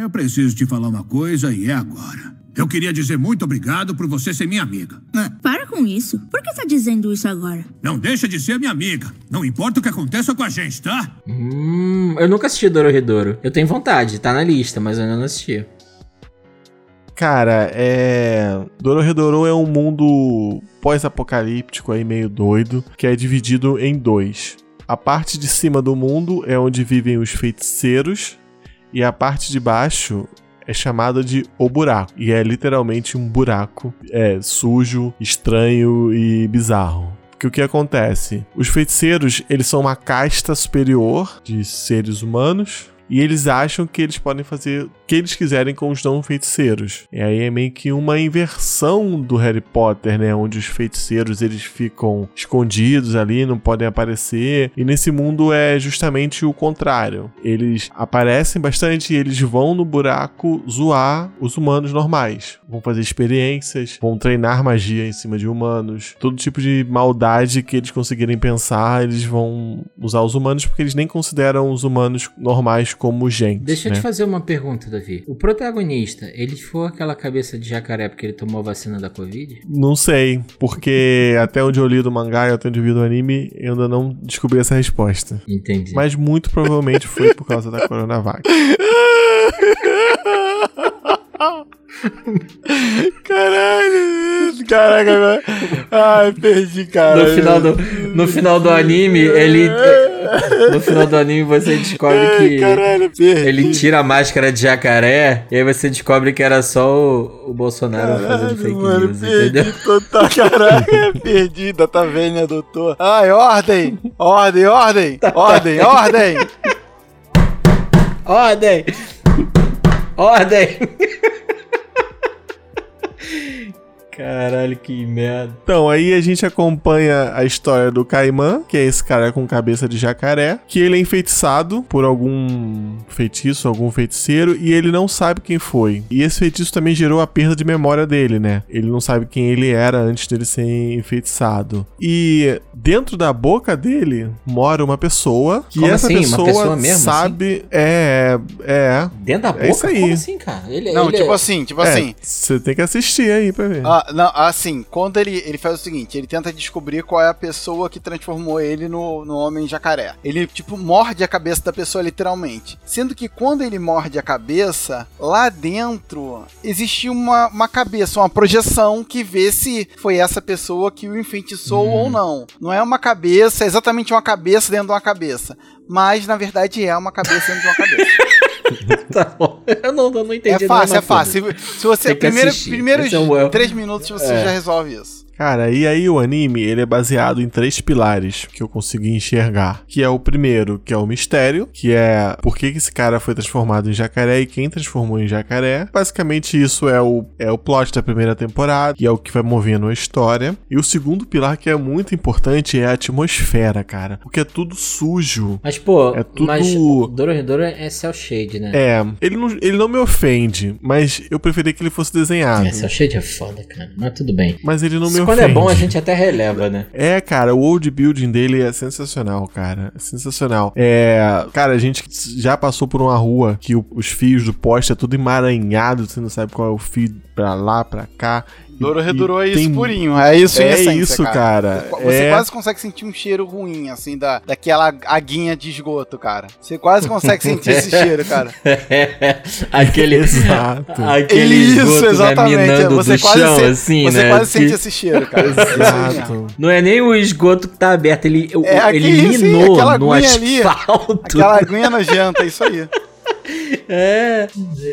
S9: eu preciso te falar uma coisa e é agora. Eu queria dizer muito obrigado por você ser minha amiga. né?
S10: Para com isso. Por que tá dizendo isso agora?
S9: Não deixa de ser minha amiga. Não importa o que aconteça com a gente, tá?
S2: hum, eu nunca assisti Dororedoro. Eu tenho vontade, tá na lista, mas eu ainda não assisti.
S3: Cara, é. Dororedoro é um mundo pós-apocalíptico aí meio doido, que é dividido em dois. A parte de cima do mundo é onde vivem os feiticeiros, e a parte de baixo é chamada de O Buraco, e é literalmente um buraco é, sujo, estranho e bizarro. Porque o que acontece? Os feiticeiros, eles são uma casta superior de seres humanos, e eles acham que eles podem fazer o que eles quiserem com os não feiticeiros. E aí é meio que uma inversão do Harry Potter, né? Onde os feiticeiros eles ficam escondidos ali, não podem aparecer. E nesse mundo é justamente o contrário. Eles aparecem bastante e eles vão no buraco zoar os humanos normais. Vão fazer experiências, vão treinar magia em cima de humanos. Todo tipo de maldade que eles conseguirem pensar, eles vão usar os humanos porque eles nem consideram os humanos normais como gente.
S2: Deixa eu
S3: né?
S2: te fazer uma pergunta, Davi. O protagonista, ele foi aquela cabeça de jacaré porque ele tomou a vacina da Covid?
S3: Não sei, porque até onde eu li do mangá e até onde eu vi do anime, eu ainda não descobri essa resposta.
S2: Entendi.
S3: Mas muito provavelmente foi por causa da Coronavac.
S4: Caralho! Caraca. Ai, perdi, cara.
S2: No final do, no final do anime, ele. No final do anime você descobre que.
S4: Caralho, perdi.
S2: Ele tira a máscara de jacaré e aí você descobre que era só o, o Bolsonaro fazendo fake
S4: Mano,
S2: news,
S4: perdi
S2: entendeu?
S4: total, caralho. Perdida, tá vendo, né, doutor? Ai, ordem! Ordem, ordem! Ordem, ordem!
S2: Ordem! Ordem! Caralho, que merda.
S3: Então, aí a gente acompanha a história do Caimã, que é esse cara com cabeça de jacaré, que ele é enfeitiçado por algum feitiço, algum feiticeiro, e ele não sabe quem foi. E esse feitiço também gerou a perda de memória dele, né? Ele não sabe quem ele era antes dele ser enfeitiçado. E dentro da boca dele mora uma pessoa que
S2: Como
S3: essa
S2: assim? Uma
S3: pessoa,
S2: pessoa mesmo,
S3: sabe. É, é.
S2: Dentro da boca?
S3: É isso aí.
S2: Como assim, cara? Ele,
S4: Não,
S2: ele
S4: tipo
S2: é-
S4: assim, tipo
S3: É,
S4: assim.
S3: Você tem que assistir aí pra ver.
S4: Ah, não, assim, quando ele, ele faz o seguinte, ele tenta descobrir qual é a pessoa que transformou ele no, no homem jacaré. Ele, tipo, morde a cabeça da pessoa literalmente. Sendo que quando ele morde a cabeça, lá dentro existe uma, uma cabeça, uma projeção que vê se foi essa pessoa que o enfeitiçou ou não. Não é uma cabeça, é exatamente uma cabeça dentro de uma cabeça. Mas, na verdade, é uma cabeça dentro de uma cabeça.
S2: Tá bom. Eu não, eu não entendi
S4: É fácil, é fácil. Se, se você. Primeiro, primeiros
S2: Esse é um
S4: três minutos você
S2: É.
S4: já resolve isso.
S3: Cara, e aí o anime, ele é baseado em três pilares que eu consegui enxergar. Que é o primeiro, que é o mistério, que é por que que esse cara foi transformado em jacaré e quem transformou em jacaré. Basicamente isso é o, é o plot da primeira temporada e é o que vai movendo a história. E o segundo pilar que é muito importante é a atmosfera, cara. Porque é tudo sujo.
S2: Mas, pô,
S3: É tudo-
S2: mas Dorohedoro é cel shade, né?
S3: É, ele não, ele não me ofende, mas eu preferia que ele fosse desenhado.
S2: É, cel shade é foda, cara. Mas tudo bem.
S3: Mas ele não me
S2: Quando
S3: ofende.
S2: é bom, a gente até releva, né?
S3: É, cara, o world building dele é sensacional, cara. É sensacional. É, cara, a gente já passou por uma rua que o- os fios do poste é tudo emaranhado, você não sabe qual é o fio pra lá, pra cá. E-
S4: Dororedoro é isso
S3: tem-
S4: purinho. É isso em
S3: É
S4: essência,
S3: isso, cara.
S4: Você, você
S3: É-
S4: quase consegue sentir um cheiro ruim, assim, da, daquela aguinha de esgoto, cara. Você quase consegue sentir esse cheiro, cara.
S2: aquele.
S3: Exato.
S2: Aquele
S4: Isso,
S2: esgoto, né,
S4: exatamente.
S2: minando
S4: Você
S2: do
S4: quase
S2: chão,
S4: se-
S2: assim,
S4: Você
S2: né?
S4: quase sente
S2: Que-
S4: esse cheiro, cara.
S3: Exato.
S2: Não é nem o esgoto que tá aberto, ele, o-
S4: É
S2: ele
S4: aqui, sim,
S2: minou
S4: aquela
S2: no
S4: aguinha ali.
S2: asfalto.
S4: Aquela aguinha nojenta, isso aí.
S2: É,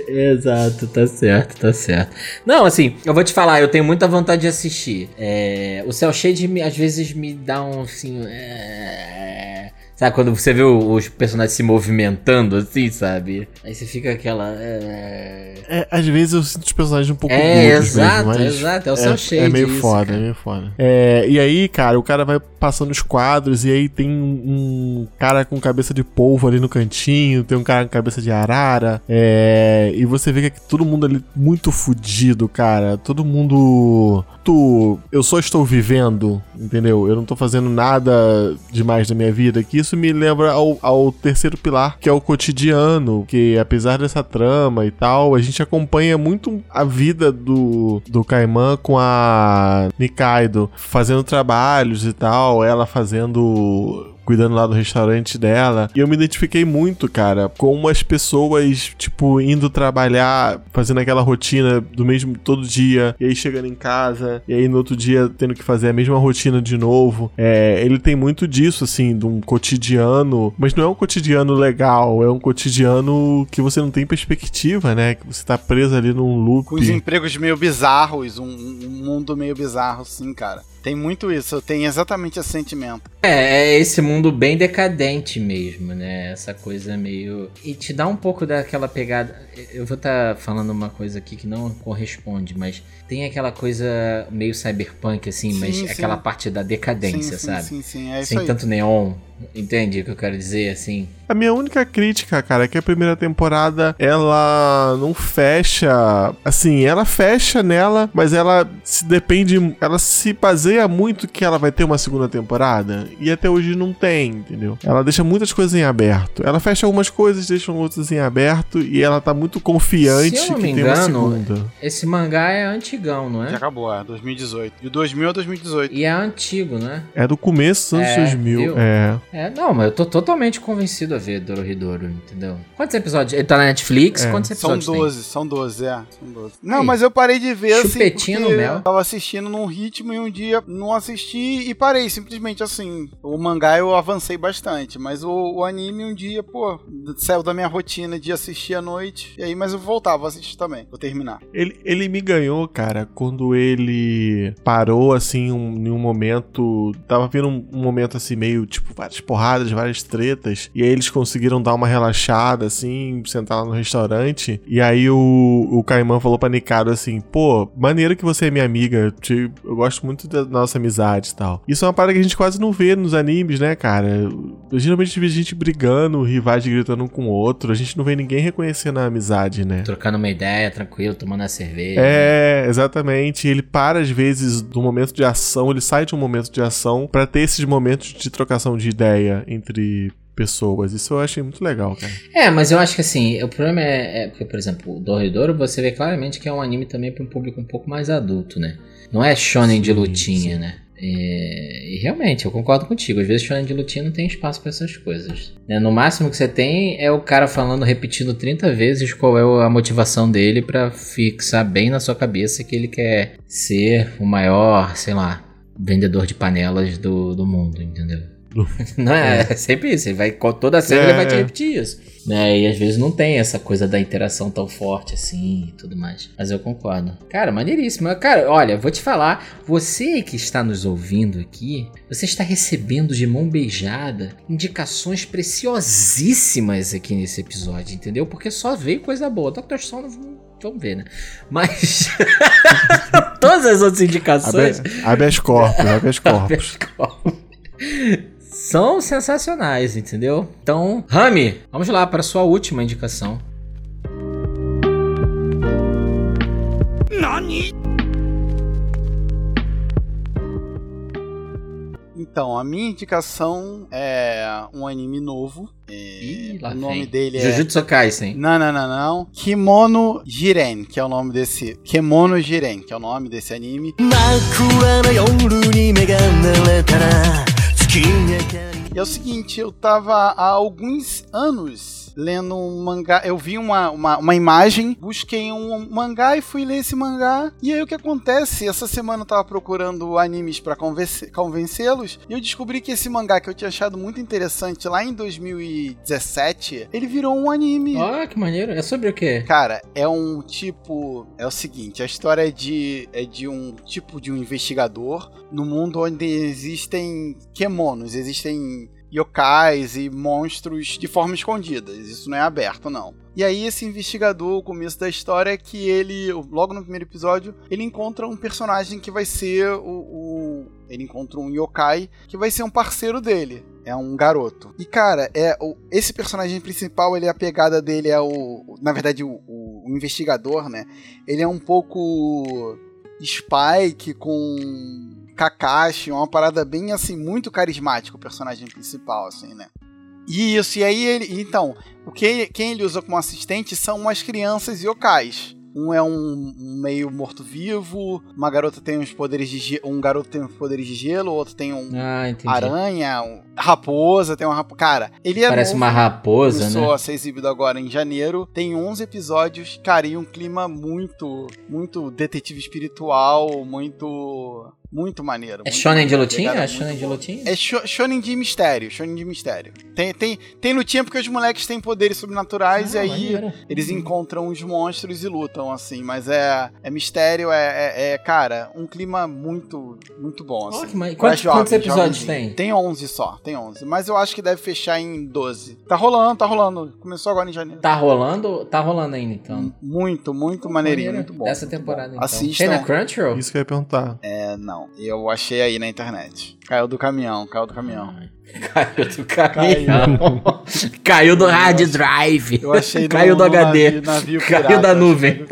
S2: exato, tá certo, tá certo. Não, assim, eu vou te falar, eu tenho muita vontade de assistir. É, o Cell Shade às vezes me dá um assim. é, sabe, quando você vê os personagens se movimentando assim, sabe? Aí você fica aquela. é,
S3: É, às vezes eu sinto os personagens um pouco
S2: É, exato,
S3: mesmo,
S2: exato, é o
S3: é,
S2: cel shade
S3: É meio
S2: isso,
S3: foda,
S2: cara.
S3: é meio foda. É, e aí, cara, o cara vai passando os quadros e aí tem um, um cara com cabeça de polvo ali no cantinho, tem um cara com cabeça de arara, é, e você vê que todo mundo ali muito fudido, cara. Todo mundo... Tu, eu só estou vivendo, entendeu? Eu não tô fazendo nada demais da minha vida, que isso me lembra ao, ao terceiro pilar, que é o cotidiano, que apesar dessa trama e tal, a gente acompanha muito a vida do, do Kaiman com a Nikaido, fazendo trabalhos e tal, ela fazendo cuidando lá do restaurante dela. E eu me identifiquei muito, cara, com as pessoas, tipo, indo trabalhar, fazendo aquela rotina do mesmo todo dia, e aí chegando em casa, e aí no outro dia tendo que fazer a mesma rotina de novo. É, ele tem muito disso, assim, de um cotidiano, mas não é um cotidiano legal, é um cotidiano que você não tem perspectiva, né? Que você tá preso ali num loop.
S4: Com os empregos meio bizarros, um, um mundo meio bizarro, sim, cara. Tem muito isso, tenho exatamente esse sentimento.
S2: É, é esse mundo bem decadente mesmo, né? Essa coisa meio. E te dá um pouco daquela pegada. Eu vou estar falando uma coisa aqui que não corresponde, mas tem aquela coisa meio cyberpunk, assim,
S4: Sim,
S2: mas
S4: sim.
S2: aquela parte da decadência,
S4: sim,
S2: sabe?
S4: sim, sim, é isso
S2: Sem
S4: aí.
S2: tanto neon. Entende o que eu quero dizer, assim?
S3: A minha única crítica, cara, é que a primeira temporada ela não fecha. Assim, ela fecha nela, mas ela se depende. Ela se baseia muito que ela vai ter uma segunda temporada. E até hoje não tem, entendeu? Ela deixa muitas coisas em aberto. Ela fecha algumas coisas, deixa outras em aberto. E ela tá muito confiante
S2: Se eu não
S3: que
S2: me
S3: tem uma
S2: engano,
S3: segunda.
S2: esse mangá é antigão, não
S4: Já
S2: é?
S4: acabou, é 2018. De 2000 a 2018.
S2: E é antigo, não é?
S3: Do começo dos anos
S2: É,
S3: 2000.
S2: viu?
S3: É.
S2: É, não, mas eu tô totalmente convencido a ver Dorohedoro, entendeu? Quantos episódios? Ele tá na Netflix?
S3: É.
S2: Quantos
S4: São
S2: episódios tem?
S4: 12, são 12, é. São 12. Não,
S2: Aí.
S4: mas eu parei de ver assim.
S2: Chupetinho no mel.
S4: Eu tava assistindo num ritmo e um dia não assisti e parei, simplesmente assim. O mangá eu avancei bastante, mas o, o anime um dia, pô, saiu da minha rotina de assistir à noite. E aí, mas eu voltava a assistir também. Vou terminar.
S3: Ele, ele me ganhou, cara, quando ele parou, assim, um, em um momento. Tava vindo um, um momento, assim, meio, tipo, várias porradas, várias tretas. E aí eles conseguiram dar uma relaxada, assim, sentar lá no restaurante. E aí o, o Caimã falou pra Nikado assim: pô, maneiro que você é minha amiga. te- eu gosto muito da nossa amizade e tal. Isso é uma parada que a gente quase não vê nos animes, né, cara? Geralmente a gente vê gente brigando, rivais gritando um com o outro. A gente não vê ninguém reconhecendo a amizade, né?
S2: Trocando uma ideia, tranquilo, tomando a cerveja.
S3: É, exatamente. Ele para às vezes do momento de ação, ele sai de um momento de ação pra ter esses momentos de trocação de ideia entre pessoas. Isso eu achei muito legal, cara.
S2: É, mas eu acho que assim, o problema é, é porque, por exemplo, o Dorredoro você vê claramente que é um anime também para um público um pouco mais adulto, né? Não é shonen de
S3: Sim,
S2: lutinha,
S3: sim.
S2: né? É, e realmente, eu concordo contigo. Às vezes shonen de lutinha não tem espaço para essas coisas. né? No máximo que você tem é o cara falando, repetindo 30 vezes qual é a motivação dele para fixar bem na sua cabeça que ele quer ser o maior, sei lá, vendedor de panelas do, do mundo, entendeu? Não é, é sempre isso. Ele vai, toda a série
S3: É.
S2: ele vai te repetir isso. Né? E às vezes não tem essa coisa da interação tão forte assim e tudo mais. Mas eu concordo. Cara, maneiríssimo. Cara, olha, vou te falar. Você que está nos ouvindo aqui, você está recebendo de mão beijada indicações preciosíssimas aqui nesse episódio, entendeu? Porque só veio coisa boa. Dr. Stone, vamos- ver, né? Mas. Todas as outras indicações.
S3: Habeas corpus, habeas corpus.
S2: Habeas corpus. São sensacionais, entendeu? Então, Rami, vamos lá para a sua última indicação.
S4: Então, a minha indicação é um anime novo. É,
S2: Ih, lá
S4: o nome
S2: vem.
S4: dele é.
S2: Jujutsu Kaisen.
S4: Não, não, não, não. Kimono Jiren, que é o nome desse. Kemono Jiren, que é o nome desse anime tinha que e é o seguinte, eu tava há alguns anos lendo um mangá. Eu vi uma, uma, uma imagem, busquei um mangá e fui ler esse mangá. E aí o que acontece? Essa semana eu tava procurando animes pra convence- convencê-los. E eu descobri que esse mangá que eu tinha achado muito interessante lá em 2017, ele virou um anime.
S2: Ah, que maneiro. É sobre o quê?
S4: Cara, é um tipo. É o seguinte: a história é de, é de um tipo de um investigador no mundo onde existem kemonos, existem yokais e monstros de forma escondida. Isso não é aberto, não. E aí, esse investigador, o começo da história é que ele, logo no primeiro episódio, ele encontra um personagem que vai ser o. o- ele encontra um yokai que vai ser um parceiro dele. É um garoto. E, cara, é o, esse personagem principal, ele a pegada dele é o. Na verdade, o, o- o investigador, né? Ele é um pouco. Spike com. Kakashi, uma parada bem assim, muito carismática, o personagem principal, assim, né? E Isso, e aí ele. Então, o que, quem ele usa como assistente são umas crianças yokais. Um é um, um meio morto-vivo, uma garota tem uns poderes de gelo, um garoto tem uns poderes de gelo, o outro tem um
S2: Ah,
S4: aranha, um raposa, tem uma raposa. Cara, ele é
S2: Parece
S4: novo,
S2: uma raposa,
S4: Começou
S2: né?
S4: a ser exibido agora em janeiro. Tem 11 episódios, cara, e um clima muito, muito detetive espiritual, muito, muito maneiro.
S2: É
S4: muito
S2: shonen de
S4: maneiro,
S2: lutinha?
S4: pegada
S2: É
S4: muito
S2: shonen de lutinha?
S4: É sho- shonen de mistério, shonen de mistério. Tem, tem, tem lutinha porque os moleques têm poderes sobrenaturais
S2: Ah,
S4: e aí
S2: maneiro.
S4: eles encontram os monstros e lutam, assim. Mas é, é mistério, é, é- é, cara, um clima muito, muito bom, assim. Pra
S2: Quantos,
S4: jovem,
S2: quantos episódios
S4: jovenzinho.
S2: tem?
S4: Tem 11 só, tem 11. Mas eu acho que deve fechar em 12. Tá rolando, tá rolando. Começou agora em janeiro.
S2: Tá rolando? Tá rolando ainda, então.
S4: Muito, muito maneirinho,
S2: Maneiro.
S4: muito bom.
S2: Dessa
S4: muito
S2: temporada,
S4: bom.
S2: então.
S4: Assistam.
S2: Tem na Crunchyroll?
S3: Isso que eu ia perguntar.
S4: É, não. Eu achei aí na internet. Caiu do caminhão, caiu do caminhão.
S2: Caiu do caminhão. Caiu do hard drive.
S4: Eu achei no-
S2: Caiu do
S4: no
S2: HD.
S4: navio- navio
S2: Caiu
S4: pirata,
S2: da
S4: acho,
S2: nuvem.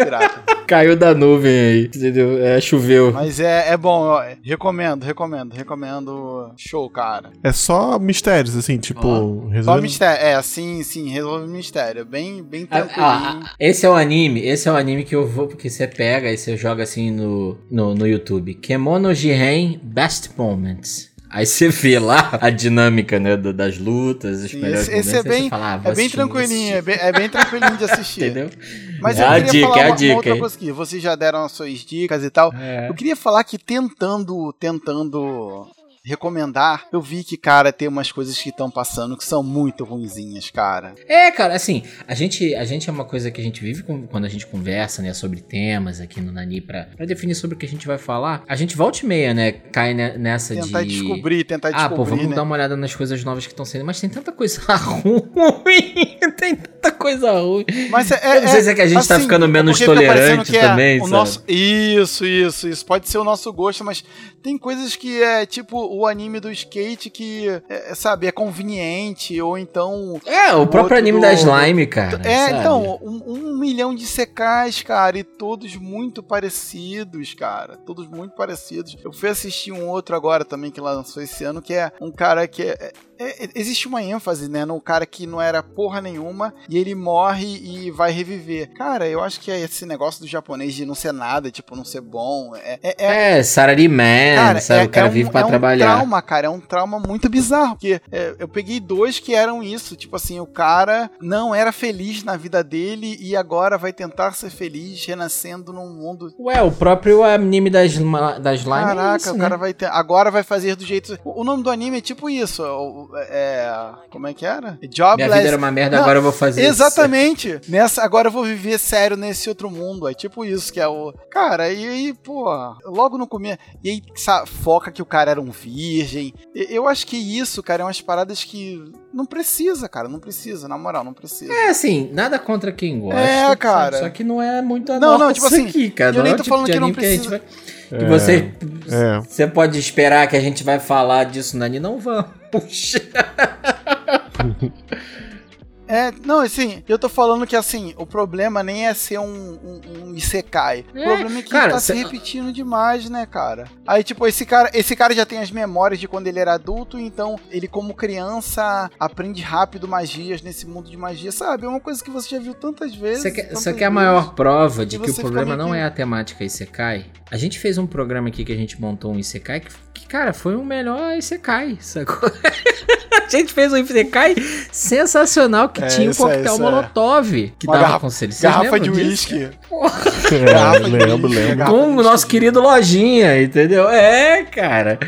S2: Caiu da nuvem aí. Entendeu? É, choveu.
S4: Mas é, é bom, ó, recomendo, recomendo, recomendo. Show, cara.
S3: É só mistérios, assim, tipo.
S4: Só
S3: resolve-
S4: mistério. É, sim, sim, resolve mistério. Bem, bem tranquilinho.
S2: ah, ah, esse é o anime, esse é o anime que eu vou, porque você pega e você joga assim no, no, no YouTube. Kemono Jiren Best Moments. Aí você vê lá a dinâmica, né, da- das lutas, os melhores
S4: esse, esse
S2: momentos,
S4: é bem,
S2: fala, ah,
S4: é bem tranquilinho, é bem, é bem tranquilinho de assistir.
S2: Entendeu?
S4: Mas
S2: É
S4: eu
S2: a
S4: queria
S2: dica,
S4: falar
S2: é a
S4: uma,
S2: dica,
S4: uma outra coisa aqui. Vocês já deram as suas dicas e tal.
S2: É.
S4: Eu queria falar que tentando, tentando recomendar, eu vi que, cara, tem umas coisas que estão passando que são muito ruinzinhas, cara.
S2: É, cara, assim, a gente, a gente é uma coisa que a gente vive com- quando a gente conversa, né, sobre temas aqui no Nani pra, pra definir sobre o que a gente vai falar. A gente volta e meia, né, cai ne- nessa
S4: Tentar
S2: de...
S4: descobrir, tentar
S2: Ah,
S4: descobrir,
S2: pô, vamos
S4: né?
S2: dar uma olhada nas coisas novas que estão saindo. Mas tem tanta coisa ruim. tem tanta coisa ruim.
S4: Mas é,
S2: Eu não sei se é que a gente tá
S4: assim,
S2: ficando menos
S4: porque fica parecendo
S2: tolerante
S4: é
S2: também,
S4: o
S2: sabe?
S4: nosso Isso, isso, isso. Pode ser o nosso gosto, mas tem coisas que é tipo o anime do skate que, é, sabe, é conveniente, ou então.
S2: É, o próprio
S4: outro
S2: anime
S4: do-
S2: da Slime, cara.
S4: É,
S2: sabe?
S4: então, um, um milhão de secais, cara, e todos muito parecidos, cara. Todos muito parecidos. Eu fui assistir um outro agora também que lançou esse ano, que é um cara que é. É- é- existe uma ênfase, né, no cara que não era porra nenhuma e ele morre e vai reviver. Cara, eu acho que é esse negócio do japonês de não ser nada, tipo, não ser bom, é, é, é-
S2: É, Salaryman, sabe?
S4: é-
S2: o cara
S4: é um-
S2: vive pra
S4: é um
S2: trabalhar.
S4: trauma, cara, é um trauma muito bizarro. Porque eu peguei dois que eram isso. Tipo assim, o cara não era feliz na vida dele e agora vai tentar ser feliz renascendo num mundo.
S2: Ué, o próprio anime das, das Slime é
S4: Caraca,
S2: isso,
S4: o
S2: né?
S4: cara vai ter. Agora vai fazer do jeito. O, o nome do anime é tipo isso. É. Como é que era? Jobless.
S2: Minha vida era uma merda,
S4: Não,
S2: agora eu vou fazer isso.
S4: Exatamente. Nessa, agora eu vou viver sério nesse outro mundo. É tipo isso que é o. Cara, e aí, pô, logo no começo. E aí foca que o cara era um virgem. Eu acho que isso, cara, é umas paradas que. Não precisa, cara. Não precisa, na moral, não precisa.
S2: É, assim, nada contra quem gosta.
S4: É, cara.
S2: Só que não é muito a
S4: Não, não, tipo assim,
S2: aqui, cara.
S4: eu
S2: não
S4: nem
S2: é
S4: tô
S2: tipo
S4: falando que não
S2: anime a gente
S4: precisa-
S2: vai... Que você,
S3: É.
S2: você pode esperar que a gente vai falar disso na Não vamos. Puxa.
S4: É, não, assim, eu tô falando que assim, o problema nem é ser um, um, um Isekai. O
S2: É,
S4: problema é que
S2: cara,
S4: tá
S2: cê-
S4: se repetindo demais, né, cara? Aí, tipo, esse cara, esse cara já tem as memórias de quando ele era adulto, então ele, como criança, aprende rápido magias nesse mundo de magia, sabe? É uma coisa que você já viu tantas vezes.
S2: Você quer,
S4: tantas
S2: quer a maior prova de
S4: E
S2: que o problema não
S4: que-
S2: é a temática Isekai? A gente fez um programa aqui que a gente montou um Isekai que, que, cara, foi o melhor Isekai, sacou? a gente fez um Isekai sensacional que
S4: É,
S2: tinha um
S4: é,
S2: coquetel
S4: isso é.
S2: molotov que
S4: Uma
S2: dava
S4: garrafa-
S2: conselho. Vocês
S4: Garrafa de uísque.
S3: É,
S4: Garrafa
S3: lembro, lembro.
S2: Com o nosso querido Lojinha, entendeu? É, cara.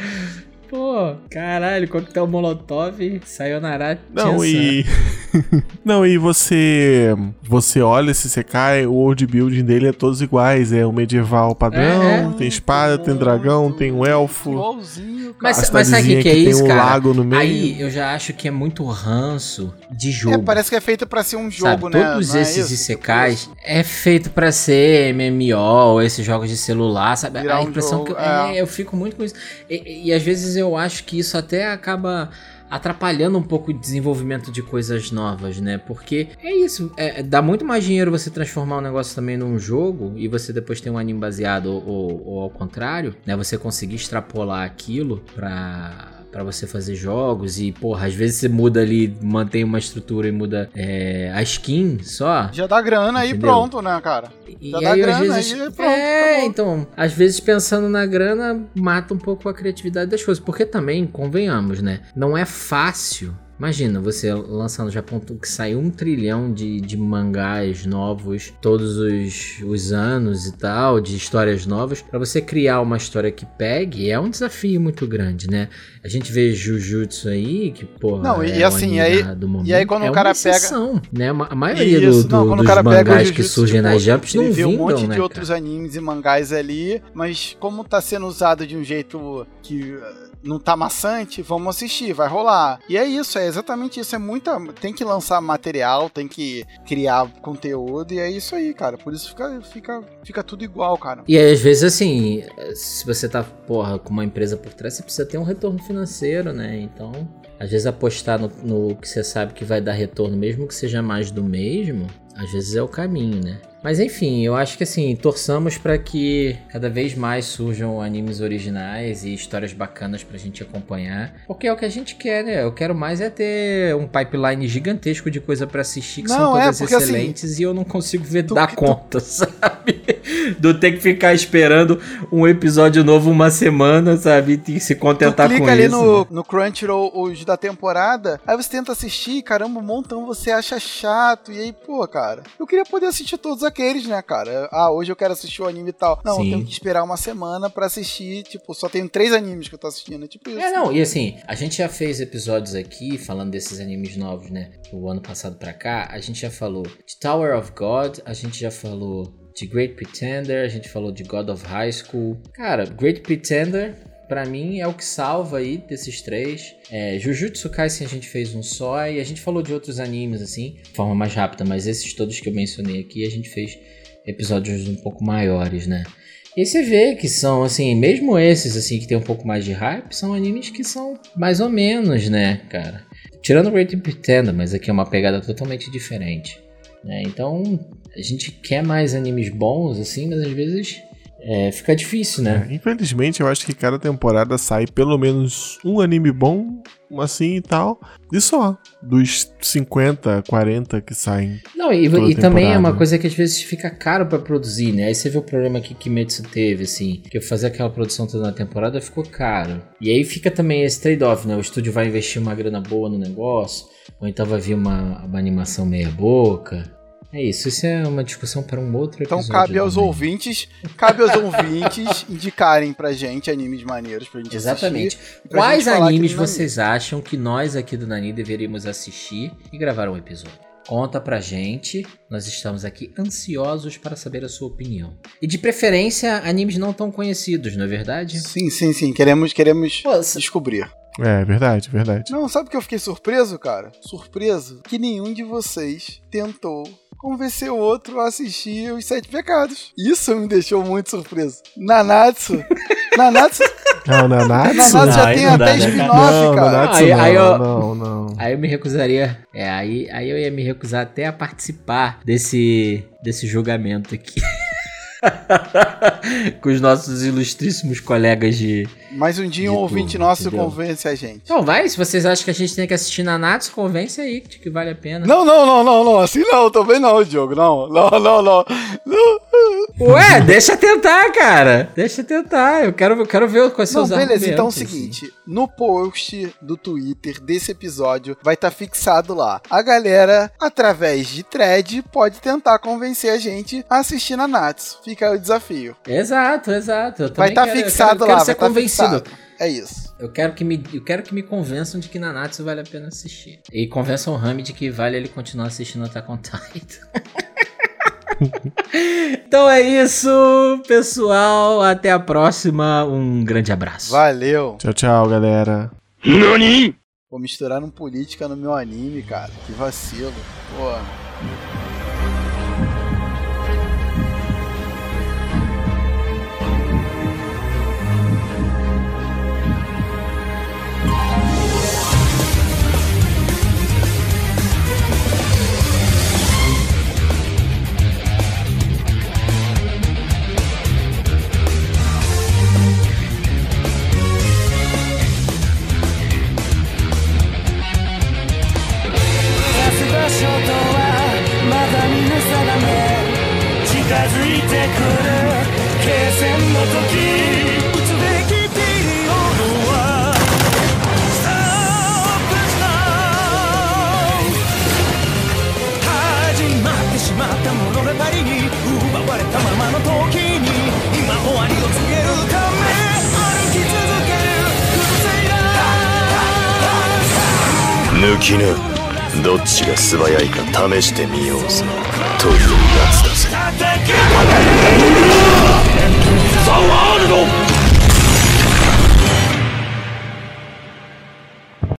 S2: Pô, caralho, coquetel molotov, sayonara
S3: Não, e. não, e você. Você olha esse Sekai, o world building dele é todos iguais. É o medieval padrão,
S2: É, é.
S3: tem espada, tem dragão, tem um elfo.
S4: Igualzinho, cara.
S2: Mas, mas sabe o que, que é
S3: que tem
S2: isso,
S3: um
S2: cara?
S3: lago no meio.
S2: Aí eu já acho que é muito ranço de
S4: É,
S2: jogo.
S4: parece que é feito pra ser um
S2: Sabe,
S4: jogo, né?
S2: todos
S4: Não é
S2: esses
S4: isso?
S2: Isekais é feito pra ser MMO, esses jogos de celular, sabe?
S4: Virar
S2: a
S4: um
S2: impressão
S4: jogo,
S2: que eu,
S4: é.
S2: é, eu fico muito com isso. E, e às vezes eu acho que isso até acaba atrapalhando um pouco o desenvolvimento de coisas novas, né? Porque é isso, é, dá muito mais dinheiro você transformar um negócio também num jogo e você depois ter um anime baseado ou, ou- ou ao contrário, né? Você conseguir extrapolar aquilo pra Pra você fazer jogos e, porra, às vezes você muda ali, mantém uma estrutura e muda é, a skin só.
S4: Já dá grana aí
S2: Entendeu?
S4: pronto, né, cara?
S2: E
S4: Já dá
S2: aí,
S4: grana
S2: vezes,
S4: aí, pronto,
S2: É, então, às vezes pensando na grana mata um pouco a criatividade das coisas. Porque também, convenhamos, né? Não é fácil. Imagina você lançando já ponto que sai um trilhão de, de mangás novos todos os, os anos e tal, de histórias novas. Pra você criar uma história que pegue é um desafio muito grande, né? A gente vê Jujutsu aí, que, porra,
S4: Não, e
S2: é
S4: assim, aí-
S2: da- do momento.
S4: e aí quando
S2: é
S4: o cara
S2: uma
S4: pega-
S2: exceção, né? A maioria
S4: Isso,
S2: do-
S4: não,
S2: dos mangás que surgem
S4: tipo,
S2: nas Jumps não
S4: vê um
S2: vingam,
S4: monte
S2: né,
S4: de
S2: cara?
S4: outros animes e mangás ali, mas como tá sendo usado de um jeito que não tá maçante, vamos assistir, vai rolar. E é isso, é exatamente isso, é muita, tem que lançar material, tem que criar conteúdo e é isso aí, cara. Por isso fica fica fica tudo igual, cara.
S2: E às vezes, assim, se você tá, porra, com uma empresa por trás, você precisa ter um retorno financeiro, né? Então, às vezes apostar no, no que você sabe que vai dar retorno, mesmo que seja mais do mesmo, às vezes é o caminho, né? Mas enfim, eu acho que assim, torçamos para que cada vez mais surjam animes originais e histórias bacanas pra gente acompanhar. Porque é o que a gente quer, né? Eu quero mais é ter um pipeline gigantesco de coisa pra assistir que são
S4: Não, é,
S2: todas
S4: porque, assim,
S2: excelentes e eu não consigo ver
S4: tu-
S2: dar
S4: tu-
S2: conta, sabe? Do ter que ficar esperando um episódio novo uma semana, sabe? E se
S4: Tu
S2: contentar
S4: clica
S2: com
S4: ali
S2: isso.
S4: no,
S2: né?
S4: no Crunchyroll os da temporada, aí você tenta assistir, caramba, um montão você acha chato, e aí, pô, cara, eu queria poder assistir todos aqueles, né, cara? Ah, hoje eu quero assistir o anime e tal. Não,
S2: Sim.
S4: eu tenho que esperar uma semana pra assistir, tipo, só tenho três animes que eu tô assistindo, é tipo isso.
S2: É, não, e assim, a gente já fez episódios aqui falando desses animes novos, né? O ano passado pra cá, a gente já falou de Tower of God, a gente já falou de Great Pretender, a gente falou de God of High School. Cara, Great Pretender, pra mim, é o que salva aí desses três. É, Jujutsu Kaisen a gente fez um só, e a gente falou de outros animes, assim, de forma mais rápida, mas esses todos que eu mencionei aqui, a gente fez episódios um pouco maiores, né? E você vê que são, assim, mesmo esses, assim, que tem um pouco mais de hype, são animes que são mais ou menos, né, cara? Tirando Great Pretender, mas aqui é uma pegada totalmente diferente, né? Então, a gente quer mais animes bons, assim, mas às vezes é, fica difícil, né?
S3: É, infelizmente, eu acho que cada temporada sai pelo menos um anime bom, assim e tal. E só. Dos 50, 40 que saem.
S2: Não, e, e também é uma coisa que às vezes fica caro pra produzir, né? Aí você vê o problema que Kimetsu teve, assim, que fazer aquela produção toda na temporada ficou caro. E aí fica também esse trade-off, né? O estúdio vai investir uma grana boa no negócio, ou então vai vir uma, uma animação meia boca. É isso, isso é uma discussão para um outro
S4: Então
S2: episódio.
S4: cabe aos
S2: também.
S4: ouvintes, cabe aos ouvintes indicarem pra gente animes maneiros pra gente
S2: Exatamente.
S4: assistir. e pra
S2: Quais
S4: gente
S2: animes vocês acham que nós aqui do Nani deveríamos assistir e gravar um episódio? Conta pra gente, nós estamos aqui ansiosos para saber a sua opinião. E de preferência, animes não tão conhecidos, não é verdade?
S4: Sim, sim, sim. Queremos, queremos descobrir.
S3: É, verdade, verdade.
S4: Não, sabe o que eu fiquei surpreso, cara? Surpreso que nenhum de vocês tentou convencer o outro a assistir Os Sete Pecados. Isso me deixou muito surpreso. Nanatsu. Nanatsu.
S3: Não, Nanatsu?
S4: Nanatsu já
S2: Aí
S4: tem
S2: não dá,
S4: até
S2: né,
S4: spin-off,
S3: Não,
S4: cara.
S3: Nanatsu
S2: Aí-
S3: não,
S2: aí eu-
S3: não, não.
S2: Aí eu me recusaria. É, aí, aí eu ia me recusar até a participar desse, desse julgamento aqui. Com os nossos ilustríssimos colegas de.
S4: Mas um dia um ouvinte nosso
S2: entendeu?
S4: convence a gente.
S2: Então vai, se vocês acham que a gente tem que assistir Nanatsu, convence aí que vale a pena.
S4: Não, não, não, não, não. Assim não, também não, Diogo. Não, não, não, não. não.
S2: Ué, deixa tentar, cara. Deixa tentar. Eu quero, eu quero ver quais são os
S4: beleza, então é o
S2: assim.
S4: seguinte: no post do Twitter desse episódio vai estar fixado lá. A galera, através de thread, pode tentar convencer a gente a assistir na Natsu. Fica aí o desafio.
S2: Exato, exato.
S4: Vai estar
S2: eu
S4: fixado
S2: quero, eu quero
S4: lá,
S2: ser
S4: vai tá
S2: convencido.
S4: fixado. É isso.
S2: Eu quero, que me, eu quero que me convençam de que Nanatsu vale a pena assistir. E convençam o Rami de que vale ele continuar assistindo Attack on Titan. então é isso, pessoal. Até a próxima. Um grande abraço.
S4: Valeu.
S3: Tchau, tchau, galera.
S1: NANI?
S4: Vou misturar um política no meu anime, cara. Que vacilo. Pô.
S7: づいてくるの時打つべきピリオドは Stop 始まってしまった物語に奪われたままの時に今終わりを告げるため歩き続ける崩せいだ
S1: 抜きなどっちが素早いか試してみようぞというやつだぜ。ザ・ワールド